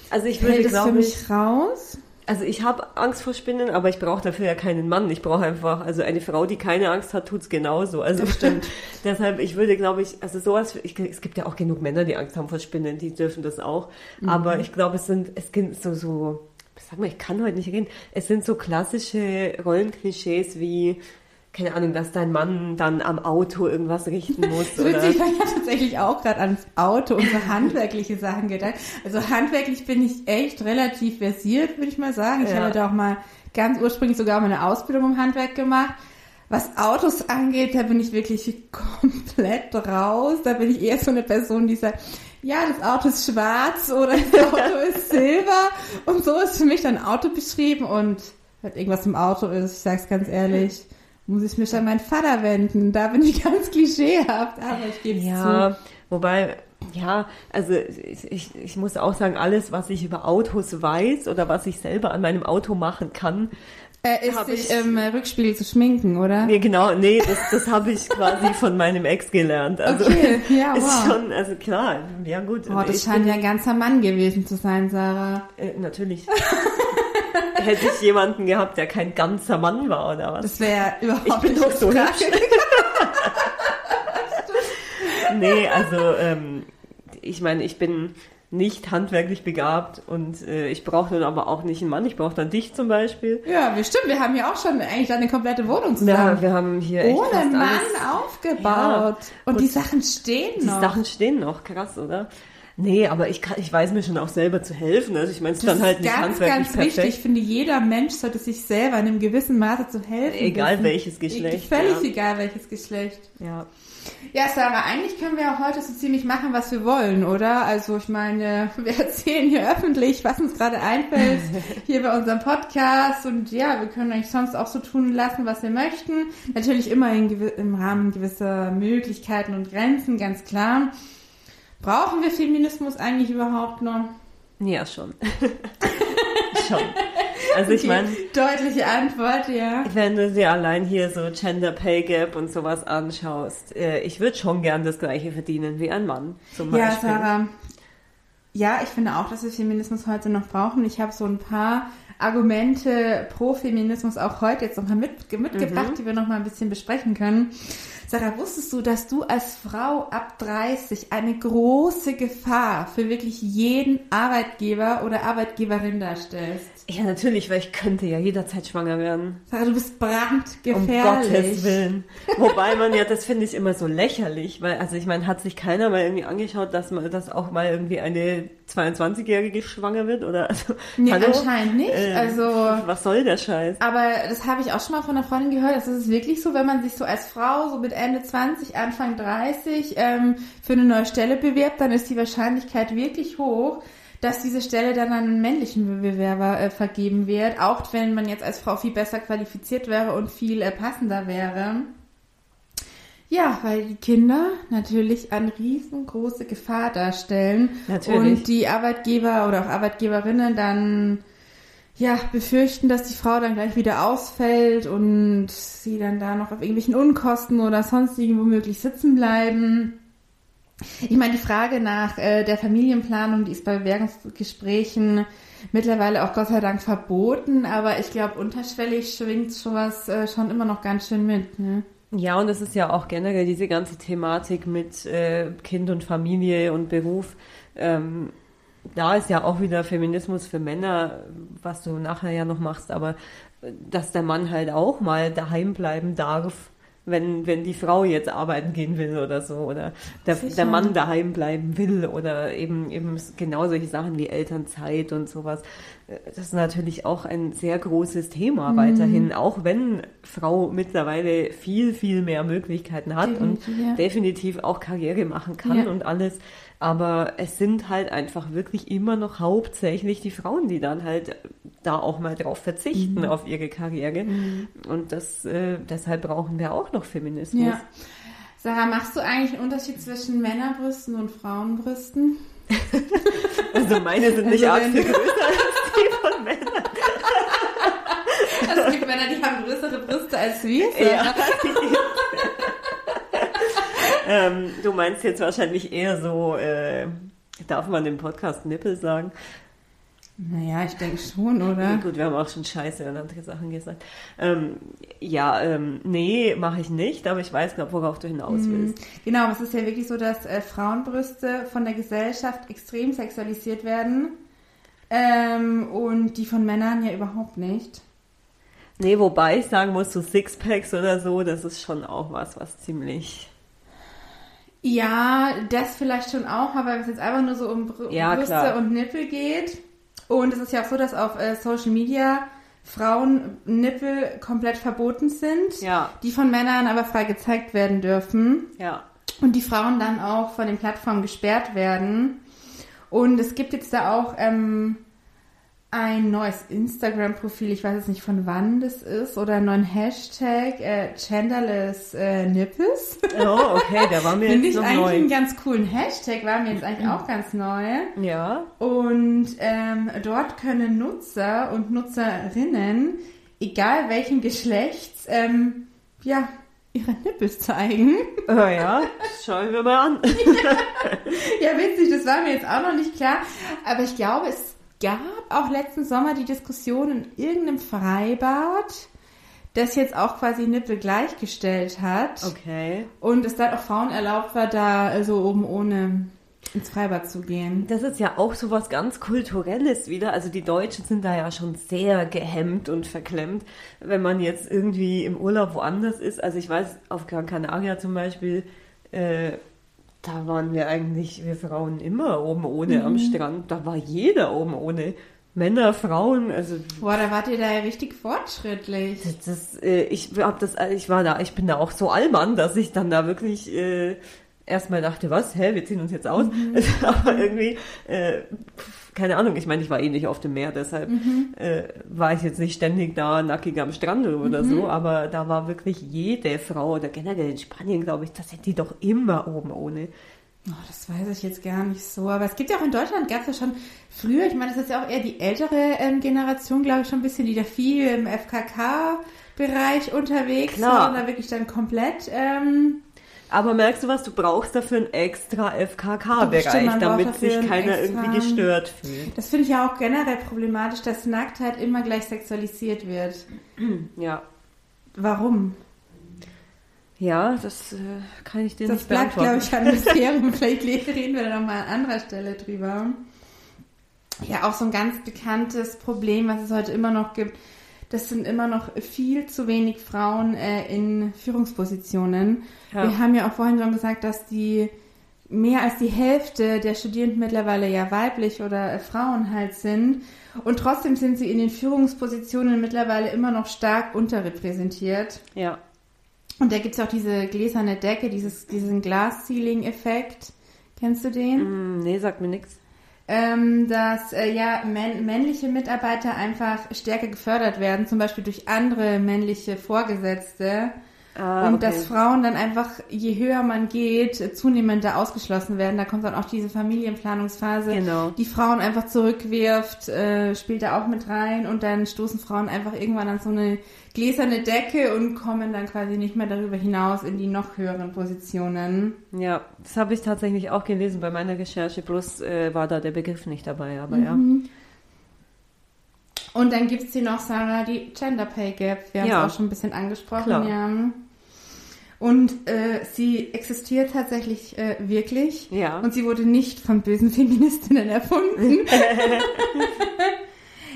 also ich würde, fällt es für mich raus. Also ich habe Angst vor Spinnen, aber ich brauche dafür ja keinen Mann. Ich brauche einfach, also eine Frau, die keine Angst hat, tut's genauso. Also stimmt. deshalb, ich würde, glaube ich, also sowas, ich, es gibt ja auch genug Männer, die Angst haben vor Spinnen, die dürfen das auch. Mhm. Aber ich glaube, es sind, es gibt so, so, sag mal, ich kann heute nicht reden. Es sind so klassische Rollenklischees wie, keine Ahnung, dass dein Mann dann am Auto irgendwas richten muss. so witzig, weil ich tatsächlich auch gerade ans Auto und so handwerkliche Sachen gedacht. Also handwerklich bin ich echt relativ versiert, würde ich mal sagen. Ich ja. habe da auch mal ganz ursprünglich sogar meine Ausbildung im Handwerk gemacht. Was Autos angeht, da bin ich wirklich komplett raus. Da bin ich eher so eine Person, die sagt, ja, das Auto ist schwarz oder das Auto ist silber. Und so ist für mich dann Auto beschrieben und wenn irgendwas im Auto ist, ich sag's ganz ehrlich, muss ich mich an meinen Vater wenden. Da bin ich ganz klischeehaft, aber ich gebe ja, zu. Wobei, ja, also ich, ich muss auch sagen, alles, was ich über Autos weiß oder was ich selber an meinem Auto machen kann, äh, ist sich im Rückspiegel zu schminken, oder? Nee, genau, nee, das, das habe ich quasi von meinem Ex gelernt. Also okay, ja, ist wow. schon, also klar, ja gut. Oh, das scheint ja ein ganzer Mann gewesen zu sein, Sarah. Äh, natürlich. hätte ich jemanden gehabt, der kein ganzer Mann war oder was? Das wäre überhaupt Ich bin doch so hübsch. nee, also ähm, ich meine, ich bin nicht handwerklich begabt und äh, ich brauche dann aber auch nicht einen Mann, ich brauche dann dich zum Beispiel. Ja, wir stimmt, wir haben ja auch schon eigentlich eine komplette Wohnung zusammen. Ja, wir haben hier echt Ohne Mann alles, aufgebaut. Ja, und, und, die Sachen stehen noch. Die Sachen stehen noch, krass, oder? Nee, aber ich, kann, ich weiß mir schon auch selber zu helfen. Also ich meine, es dann halt nicht ganz, handwerklich ganz perfekt. wichtig. Ich finde, jeder Mensch sollte sich selber in einem gewissen Maße zu helfen. Egal wissen. welches Geschlecht, Völlig ja. egal welches Geschlecht. Ja. Ja, Sarah, eigentlich können wir auch heute so ziemlich machen, was wir wollen, oder? Also ich meine, wir erzählen hier öffentlich, was uns gerade einfällt, hier bei unserem Podcast. Und ja, wir können eigentlich sonst auch so tun lassen, was wir möchten. Natürlich immer im Rahmen gewisser Möglichkeiten und Grenzen, ganz klar. Brauchen wir Feminismus eigentlich überhaupt noch? Ja, schon. schon. Also ich meine, deutliche Antwort, ja. wenn du dir allein hier so Gender Pay Gap und sowas anschaust, äh, ich würde schon gern das gleiche verdienen wie ein Mann zum Ja, Beispiel. Sarah. Ja, ich finde auch, dass wir Feminismus heute noch brauchen. Ich habe so ein paar Argumente pro Feminismus auch heute jetzt nochmal mit, mitgebracht, Mhm. die wir nochmal ein bisschen besprechen können. Sarah, wusstest du, dass du als Frau ab 30 eine große Gefahr für wirklich jeden Arbeitgeber oder Arbeitgeberin darstellst? Ja, natürlich, weil ich könnte ja jederzeit schwanger werden. Sarah, du bist Um brandgefährlich. Gottes Willen. Wobei man ja, das finde ich immer so lächerlich, weil, also ich meine, hat sich keiner mal irgendwie angeschaut, dass man, dass auch mal irgendwie eine 22-Jährige schwanger wird oder, also, Nee, hallo? anscheinend nicht. Äh, also, Was soll der Scheiß? Aber das habe ich auch schon mal von einer Freundin gehört. Das ist wirklich so, wenn man sich so als Frau so mit Ende 20, Anfang 30 ähm, für eine neue Stelle bewirbt, dann ist die Wahrscheinlichkeit wirklich hoch, dass diese Stelle dann an einen männlichen Bewerber äh, vergeben wird, auch wenn man jetzt als Frau viel besser qualifiziert wäre und viel äh, passender wäre. Ja, weil die Kinder natürlich eine riesengroße Gefahr darstellen. Natürlich. Und die Arbeitgeber oder auch Arbeitgeberinnen dann ja, befürchten, dass die Frau dann gleich wieder ausfällt und sie dann da noch auf irgendwelchen Unkosten oder sonstigen womöglich sitzen bleiben. Ich meine, die Frage nach äh, der Familienplanung, die ist bei Bewerbungsgesprächen mittlerweile auch Gott sei Dank verboten, aber ich glaube, unterschwellig schwingt sowas äh, schon immer noch ganz schön mit. Ne? Ja, und es ist ja auch generell diese ganze Thematik mit äh, Kind und Familie und Beruf. Ähm, da ist ja auch wieder Feminismus für Männer, was du nachher ja noch machst, aber äh, dass der Mann halt auch mal daheim bleiben darf, wenn, wenn die Frau jetzt arbeiten gehen will oder so, oder der, der Mann daheim bleiben will oder eben, eben genau solche Sachen wie Elternzeit und sowas. Das ist natürlich auch ein sehr großes Thema weiterhin, auch wenn Frau mittlerweile viel, viel mehr Möglichkeiten hat Definitiv, und ja. definitiv auch Karriere machen kann Ja. und alles. Aber es sind halt einfach wirklich immer noch hauptsächlich die Frauen, die dann halt da auch mal drauf verzichten Mhm. auf ihre Karriere. Und das, äh, deshalb brauchen wir auch noch Feminismus. Ja. Sarah, machst du eigentlich einen Unterschied zwischen Männerbrüsten und Frauenbrüsten? Also meine sind nicht Also arg viel größer als die von Männern. Also es gibt Männer, die haben größere Brüste als wir. Ja. ähm, du meinst jetzt wahrscheinlich eher so, äh, darf man im Podcast Nippel sagen? Naja, ich denke schon, oder? gut, wir haben auch schon Scheiße und andere Sachen gesagt. Ähm, ja, ähm, nee, mache ich nicht, aber ich weiß, glaub, worauf du hinaus willst. Genau, aber es ist ja wirklich so, dass äh, Frauenbrüste von der Gesellschaft extrem sexualisiert werden ähm, und die von Männern ja überhaupt nicht. Nee, wobei ich sagen muss, so Sixpacks oder so, das ist schon auch was, was ziemlich. Ja, das vielleicht schon auch, aber wenn es jetzt einfach nur so um Br Ja, Brüste klar. und Nippel geht. Und es ist ja auch so, dass auf äh, Social Media Frauen Nippel komplett verboten sind, Ja, die von Männern aber frei gezeigt werden dürfen. ja. Und die Frauen dann auch von den Plattformen gesperrt werden. Und es gibt jetzt da auch ähm, ein neues Instagram-Profil, ich weiß jetzt nicht von wann das ist, oder einen neuen Hashtag, äh, Genderless äh, Nipples. Oh, okay, der war mir Finde jetzt ich noch eigentlich einen neu. ganz coolen Hashtag, war mir jetzt eigentlich auch ganz neu. Ja, Und ähm, dort können Nutzer und Nutzerinnen, egal welchen Geschlechts, ähm, ja, ihre Nippels zeigen. oh, ja, schauen wir mal an. Ja, witzig, das war mir jetzt auch noch nicht klar. Aber ich glaube, es gab auch letzten Sommer die Diskussion in irgendeinem Freibad, das jetzt auch quasi Nippel gleichgestellt hat. Okay. Und es dann auch Frauen erlaubt war, da so oben ohne ins Freibad zu gehen. Das ist ja auch so was ganz Kulturelles wieder. Also die Deutschen sind da ja schon sehr gehemmt und verklemmt, wenn man jetzt irgendwie im Urlaub woanders ist. Also ich weiß, auf Gran Canaria zum Beispiel, äh, da waren wir eigentlich, wir Frauen immer oben ohne mhm. am Strand. Da war jeder oben ohne. Männer, Frauen, also. Boah, da wart ihr da ja richtig fortschrittlich. Das, das, äh, ich hab das, ich war da, ich bin da auch so allmann, dass ich dann da wirklich äh, erstmal dachte, was, hä, wir ziehen uns jetzt aus. Mhm. Aber irgendwie, äh, keine Ahnung, ich meine, ich war eh nicht auf dem Meer, deshalb mhm. äh, war ich jetzt nicht ständig da nackig am Strand oder mhm. so, aber da war wirklich jede Frau oder generell in Spanien, glaube ich, da sind die doch immer oben ohne. Oh, das weiß ich jetzt gar nicht so. Aber es gibt ja auch in Deutschland, gab es ja schon früher, ich meine, das ist ja auch eher die ältere ähm, Generation, glaube ich, schon ein bisschen, die da viel im FKK-Bereich unterwegs Klar. war und da wirklich dann komplett. Ähm, aber merkst du was, du brauchst dafür einen extra FKK-Bereich, damit sich keiner irgendwie gestört fühlt. Das finde ich ja auch generell problematisch, dass Nacktheit immer gleich sexualisiert wird. Ja. Warum? Ja, das äh, kann ich dir das nicht beantworten. Das bleibt, glaube ich, ein Mysterium. Vielleicht reden wir da nochmal an anderer Stelle drüber. Ja, auch so ein ganz bekanntes Problem, was es heute immer noch gibt. Das sind immer noch viel zu wenig Frauen äh, in Führungspositionen. Ja. Wir haben ja auch vorhin schon gesagt, dass die mehr als die Hälfte der Studierenden mittlerweile ja weiblich oder äh, Frauen halt sind. Und trotzdem sind sie in den Führungspositionen mittlerweile immer noch stark unterrepräsentiert. Ja. Und da gibt es auch diese gläserne Decke, dieses, diesen Glass-Ceiling-Effekt. Kennst du den? Mm, nee, sagt mir nichts. Ähm, dass äh, ja männ männliche Mitarbeiter einfach stärker gefördert werden, zum Beispiel durch andere männliche Vorgesetzte. Ah, und okay. dass Frauen dann einfach, je höher man geht, zunehmend da ausgeschlossen werden. Da kommt dann auch diese Familienplanungsphase, genau. die Frauen einfach zurückwirft, äh, spielt da auch mit rein und dann stoßen Frauen einfach irgendwann an so eine gläserne Decke und kommen dann quasi nicht mehr darüber hinaus in die noch höheren Positionen. Ja, das habe ich tatsächlich auch gelesen bei meiner Recherche, bloß äh, war da der Begriff nicht dabei, aber mhm. ja. Und dann gibt es hier noch, Sarah, die Gender Pay Gap. Wir haben es auch schon ein bisschen angesprochen, Klar. ja. Und äh, sie existiert tatsächlich äh, wirklich. Ja. Und sie wurde nicht von bösen Feministinnen erfunden.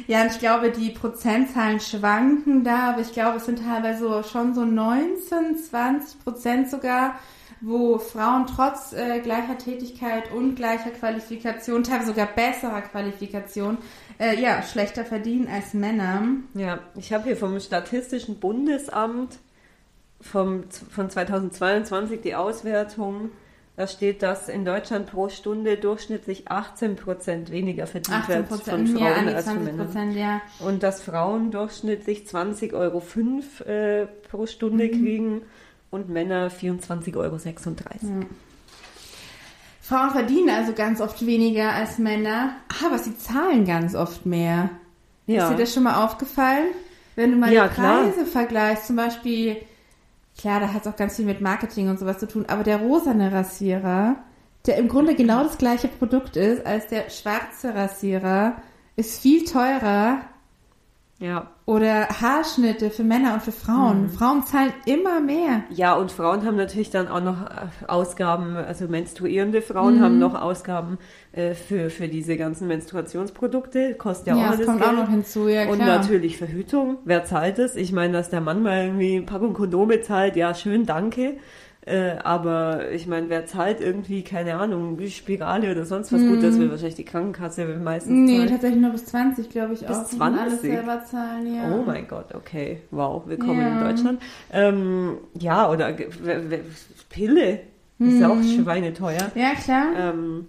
ja, und ich glaube, die Prozentzahlen schwanken da, aber ich glaube, es sind teilweise schon so 19, 20 Prozent sogar, wo Frauen trotz äh, gleicher Tätigkeit und gleicher Qualifikation, teilweise sogar besserer Qualifikation, äh, ja, schlechter verdienen als Männer. Ja, ich habe hier vom Statistischen Bundesamt vom, von 2022 die Auswertung. Da steht, dass in Deutschland pro Stunde durchschnittlich 18 Prozent weniger verdient wird von Frauen ja, als von Männern. Ja. Und dass Frauen durchschnittlich 20,05 Euro äh, pro Stunde mhm. kriegen und Männer 24,36 Euro. Ja. Frauen verdienen also ganz oft weniger als Männer, aber sie zahlen ganz oft mehr. Ja. Ist dir das schon mal aufgefallen? Wenn du mal ja, die Preise klar. vergleichst, zum Beispiel Klar, da hat es auch ganz viel mit Marketing und sowas zu tun, aber der rosane Rasierer, der im Grunde genau das gleiche Produkt ist als der schwarze Rasierer, ist viel teurer ja. Oder Haarschnitte für Männer und für Frauen. Mhm. Frauen zahlen immer mehr. Ja, und Frauen haben natürlich dann auch noch äh, Ausgaben, also menstruierende Frauen mhm. haben noch Ausgaben äh, für, für diese ganzen Menstruationsprodukte. Kostet ja, ja auch alles kommt Geld. auch noch hinzu, ja klar. Und natürlich Verhütung. Wer zahlt es? Ich meine, dass der Mann mal irgendwie eine Packung Kondome zahlt, ja, schön, danke. Äh, aber ich meine, wer zahlt irgendwie, keine Ahnung, Spirale oder sonst was? Mhm. Gut, das will wahrscheinlich die Krankenkasse meistens Nee, zahlen. tatsächlich nur bis 20, glaube ich bis auch. Bis 20? Alles selber zahlen, ja. Oh mein Gott, okay. Wow, willkommen ja. in Deutschland. Ähm, ja, oder Pille ist ja auch mhm. schweineteuer. Ja, klar. Ähm,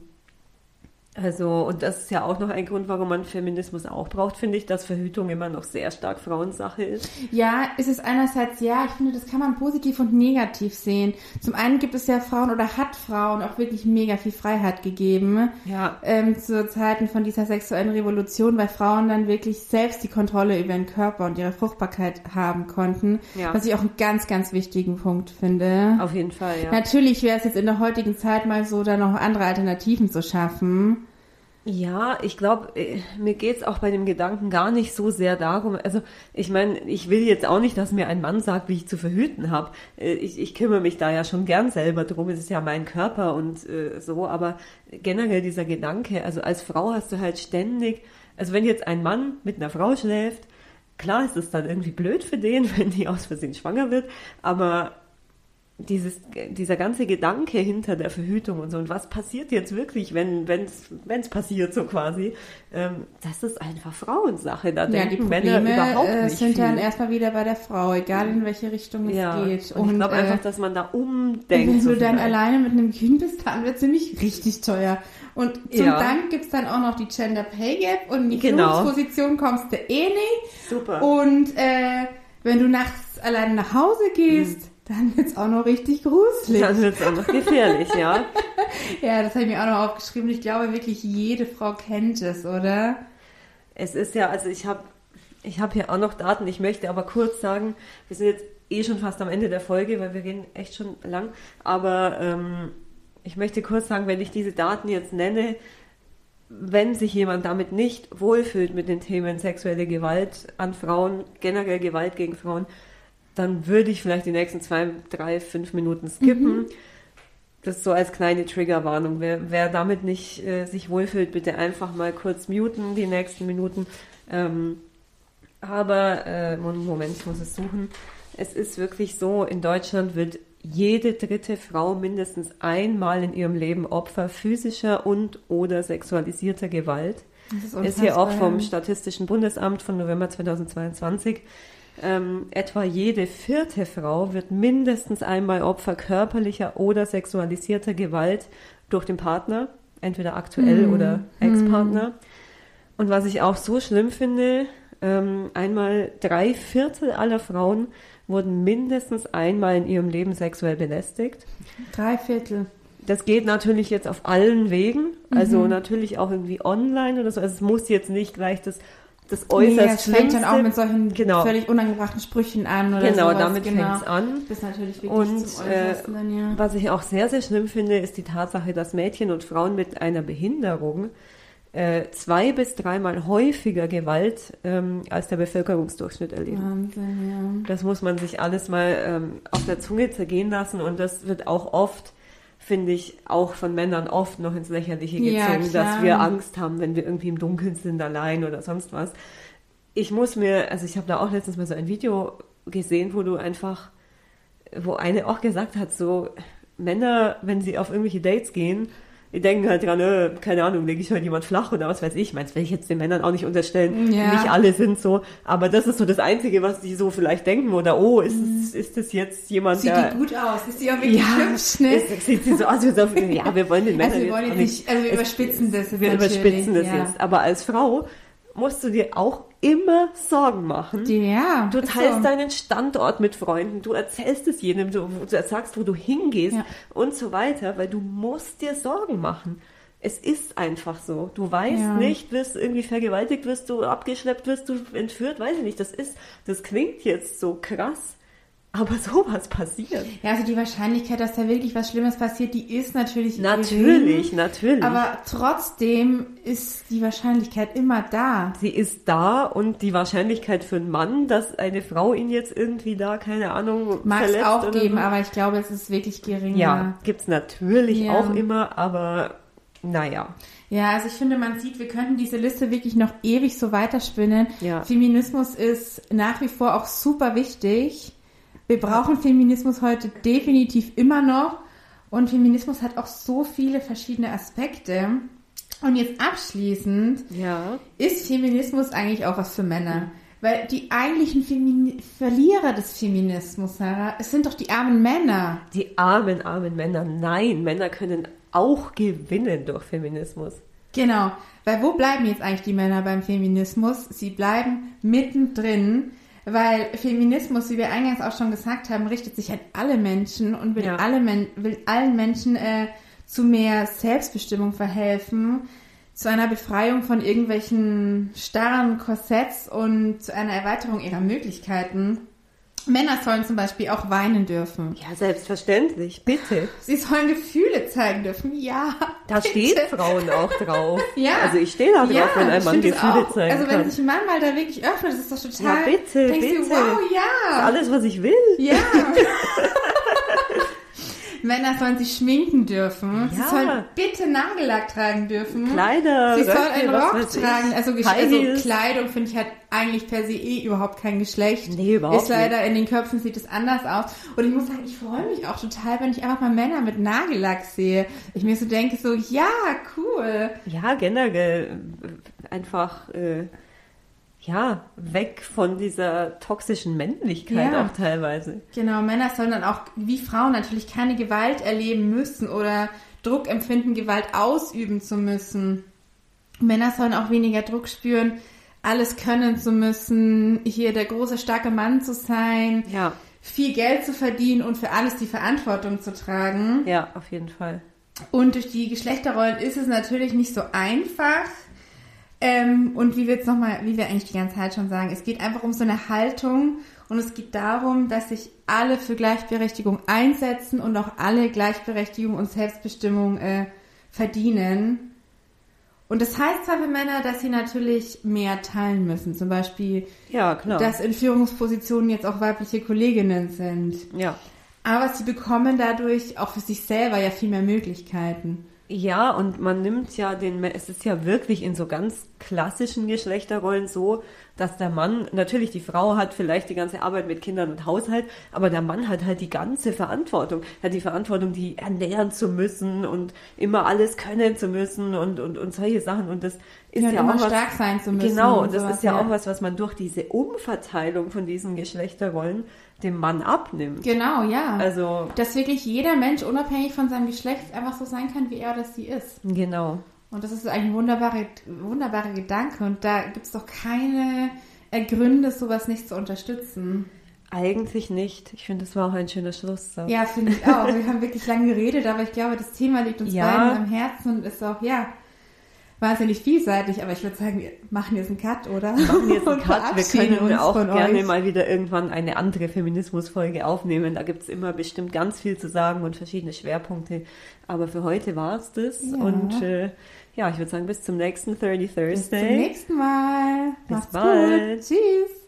also, und das ist ja auch noch ein Grund, warum man Feminismus auch braucht, finde ich, dass Verhütung immer noch sehr stark Frauensache ist. Ja, ist es einerseits ja, ich finde, das kann man positiv und negativ sehen. Zum einen gibt es ja Frauen oder hat Frauen auch wirklich mega viel Freiheit gegeben. Ja. Ähm, zu Zeiten von dieser sexuellen Revolution, weil Frauen dann wirklich selbst die Kontrolle über ihren Körper und ihre Fruchtbarkeit haben konnten. Ja. Was ich auch einen ganz, ganz wichtigen Punkt finde. Auf jeden Fall, ja. Natürlich wäre es jetzt in der heutigen Zeit mal so, da noch andere Alternativen zu schaffen. Ja, ich glaube, äh, mir geht's auch bei dem Gedanken gar nicht so sehr darum. Also ich meine, ich will jetzt auch nicht, dass mir ein Mann sagt, wie ich zu verhüten habe. Äh, ich, ich kümmere mich da ja schon gern selber drum. Es ist ja mein Körper und äh, so. Aber generell dieser Gedanke, also als Frau hast du halt ständig, also wenn jetzt ein Mann mit einer Frau schläft, klar ist es dann irgendwie blöd für den, wenn die aus Versehen schwanger wird. Aber dieses, dieser ganze Gedanke hinter der Verhütung und so und was passiert jetzt wirklich, wenn es passiert so quasi, ähm, das ist einfach Frauensache. Da Ja, denken die Probleme Männer überhaupt äh, nicht sind viel. dann erstmal wieder bei der Frau, egal in welche Richtung es ja. geht. Und, ich glaube äh, einfach, dass man da umdenkt. wenn so du dann vielleicht. alleine mit einem Kind bist, dann wird es nämlich richtig teuer. Und zum Ja. Dank gibt's dann auch noch die Gender Pay Gap und in die Genau. Führungsposition kommst du eh nicht. Super. Und äh, wenn du nachts alleine nach Hause gehst, dann wird's auch noch richtig gruselig. Dann wird es auch noch gefährlich, ja. Ja, das habe ich mir auch noch aufgeschrieben. Ich glaube wirklich, jede Frau kennt es, oder? Es ist ja, also ich habe ich hab hier auch noch Daten, ich möchte aber kurz sagen, wir sind jetzt eh schon fast am Ende der Folge, weil wir gehen echt schon lang, aber ähm, ich möchte kurz sagen, wenn ich diese Daten jetzt nenne, wenn sich jemand damit nicht wohlfühlt mit den Themen sexuelle Gewalt an Frauen, generell Gewalt gegen Frauen, dann würde ich vielleicht die nächsten zwei, drei, fünf Minuten skippen. Das so als kleine Triggerwarnung. Wer, wer damit nicht äh, sich wohlfühlt, bitte einfach mal kurz muten die nächsten Minuten. Ähm, aber, äh, Moment, ich muss es suchen. Es ist wirklich so, in Deutschland wird jede dritte Frau mindestens einmal in ihrem Leben Opfer physischer und oder sexualisierter Gewalt. Das Ist hier auch vom. Statistischen Bundesamt von November 2022. Ähm, etwa jede vierte Frau wird mindestens einmal Opfer körperlicher oder sexualisierter Gewalt durch den Partner, entweder aktuell Hm. oder Ex-Partner. Und was ich auch so schlimm finde, ähm, einmal drei Viertel aller Frauen wurden mindestens einmal in ihrem Leben sexuell belästigt. Drei Viertel. Das geht natürlich jetzt auf allen Wegen, also natürlich auch irgendwie online oder so. Also es muss jetzt nicht gleich das, das Nee, äußerst es fängt dann auch mit solchen Genau. völlig unangebrachten Sprüchen an oder Genau, sowas. damit genau. fängt's an. Bis natürlich wirklich Und zum äh, dann, ja. was ich auch sehr, sehr schlimm finde, ist die Tatsache, dass Mädchen und Frauen mit einer Behinderung äh, zwei bis dreimal häufiger Gewalt ähm, als der Bevölkerungsdurchschnitt erleben. Wahnsinn, Das muss man sich alles mal ähm, auf der Zunge zergehen lassen und das wird auch oft, finde ich, auch von Männern oft noch ins Lächerliche Ja, gezogen, klar. dass wir Angst haben, wenn wir irgendwie im Dunkeln sind, allein oder sonst was. Ich muss mir, also ich habe da auch letztens mal so ein Video gesehen, wo du einfach, wo eine auch gesagt hat, so Männer, wenn sie auf irgendwelche Dates gehen, die denken halt dran, äh, keine Ahnung, lege ich heute jemand flach oder was weiß ich. Das will ich jetzt den Männern auch nicht unterstellen. Ja. Nicht alle sind so. Aber das ist so das Einzige, was die so vielleicht denken. Oder, oh, ist, es, ist das jetzt jemand, Mhm. Sieht der... die gut aus? Ist die auch wirklich ja, hübsch, ne? ist, sieht sie so aus, wie so, ja, wir wollen den Männern Also wir wollen jetzt nicht, also wir überspitzen das jetzt Wir überspitzen das ja. jetzt. Aber als Frau musst du dir auch immer Sorgen machen. Ja, Du teilst so. deinen Standort mit Freunden, du erzählst es jedem, du, du sagst, wo du hingehst Ja. und so weiter, weil du musst dir Sorgen machen. Es ist einfach so. Du weißt Ja. nicht, wirst du irgendwie vergewaltigt, wirst du abgeschleppt, wirst du entführt, weiß ich nicht. Das ist, das klingt jetzt so krass, aber sowas passiert. Ja, also die Wahrscheinlichkeit, dass da wirklich was Schlimmes passiert, die ist natürlich Natürlich, gering, natürlich. aber trotzdem ist die Wahrscheinlichkeit immer da. sie ist da und die Wahrscheinlichkeit für einen Mann, dass eine Frau ihn jetzt irgendwie da, keine Ahnung, Mag es auch geben, so. aber ich glaube, es ist wirklich geringer. Ja, gibt's natürlich Ja. auch immer, aber naja. Ja, also ich finde, man sieht, wir könnten diese Liste wirklich noch ewig so weiterspinnen. Ja. Feminismus ist nach wie vor auch super wichtig. Wir brauchen Feminismus heute definitiv immer noch. Und Feminismus hat auch so viele verschiedene Aspekte. Und jetzt abschließend, Ja. ist Feminismus eigentlich auch was für Männer? Weil die eigentlichen Femini Verlierer des Feminismus, Sarah, es sind doch die armen Männer. Die armen, armen Männer. Nein, Männer können auch gewinnen durch Feminismus. Genau, weil wo bleiben jetzt eigentlich die Männer beim Feminismus? Sie bleiben mittendrin, weil Feminismus, wie wir eingangs auch schon gesagt haben, richtet sich an alle Menschen und will, Ja. alle Men will allen Menschen äh, zu mehr Selbstbestimmung verhelfen, zu einer Befreiung von irgendwelchen starren Korsetts und zu einer Erweiterung ihrer Möglichkeiten. Männer sollen zum Beispiel auch weinen dürfen. Ja, selbstverständlich. Bitte. Sie sollen Gefühle zeigen dürfen. Ja. Da bitte. stehen Frauen auch drauf. Ja. Also ich stehe da drauf, wenn ein Mann Gefühle auch. zeigen Also wenn kann. sich ein Mann mal da wirklich öffnet, das ist doch total... Ja, bitte, denkst bitte. Du, wow, Das ist ja. alles, was ich will. Ja. Männer sollen sich schminken dürfen. Sie Ja. sollen bitte Nagellack tragen dürfen. Kleider, Sie sollen einen Rock tragen. Also, also. Kleidung finde ich halt eigentlich per se eh überhaupt kein Geschlecht. Nee, überhaupt Ist leider in den Köpfen sieht es anders aus. Und ich muss sagen, ich freue mich auch total, wenn ich einfach mal Männer mit Nagellack sehe. Ich mir so denke, so, ja, cool. Ja, generell äh, einfach äh, ja weg von dieser toxischen Männlichkeit Ja. auch teilweise. Genau, Männer sollen dann auch wie Frauen natürlich keine Gewalt erleben müssen oder Druck empfinden, Gewalt ausüben zu müssen. Männer sollen auch weniger Druck spüren, alles können zu müssen, hier der große, starke Mann zu sein, Ja, viel Geld zu verdienen und für alles die Verantwortung zu tragen. ja, auf jeden Fall. Und durch die Geschlechterrollen ist es natürlich nicht so einfach. Ähm, und wie wir jetzt nochmal, wie wir eigentlich die ganze Zeit schon sagen, es geht einfach um so eine Haltung und es geht darum, dass sich alle für Gleichberechtigung einsetzen und auch alle Gleichberechtigung und Selbstbestimmung äh, verdienen. Und das heißt zwar für Männer, dass sie natürlich mehr teilen müssen. Zum Beispiel, Ja, klar. dass in Führungspositionen jetzt auch weibliche Kolleginnen sind. ja. Aber sie bekommen dadurch auch für sich selber ja viel mehr Möglichkeiten. Ja, und man nimmt ja den, es ist ja wirklich in so ganz klassischen Geschlechterrollen so, dass der Mann, natürlich die Frau hat vielleicht die ganze Arbeit mit Kindern und Haushalt, aber der Mann hat halt die ganze Verantwortung. Er hat die Verantwortung, die ernähren zu müssen und immer alles können zu müssen und, und, und solche Sachen. Und das ist Ja, ja, auch was, stark sein zu müssen Genau, und das sowas, ist ja, ja. auch was, was man durch diese Umverteilung von diesen Geschlechterrollen dem Mann abnimmt. Genau, ja. Also, dass wirklich jeder Mensch unabhängig von seinem Geschlecht einfach so sein kann, wie er oder sie ist. genau. Und das ist ein wunderbarer, wunderbarer Gedanke. Und da gibt es doch keine äh, Gründe, sowas nicht zu unterstützen. Eigentlich nicht. Ich finde, das war auch ein schöner Schlusssatz. Ja, finde ich auch. Wir haben wirklich lange geredet, aber ich glaube, das Thema liegt uns Ja. beiden am Herzen und ist auch, ja, wahnsinnig vielseitig. Aber ich würde sagen, wir machen jetzt einen Cut, oder? Wir machen jetzt einen Cut. Wir können auch gerne euch. mal wieder irgendwann eine andere Feminismusfolge aufnehmen. Da gibt es immer bestimmt ganz viel zu sagen und verschiedene Schwerpunkte. Aber für heute war es das. Ja. Und äh, ja, ich würde sagen, bis zum nächsten 30 Bis zum Thursday. nächsten Mal. Bis Macht's bald. gut. Tschüss.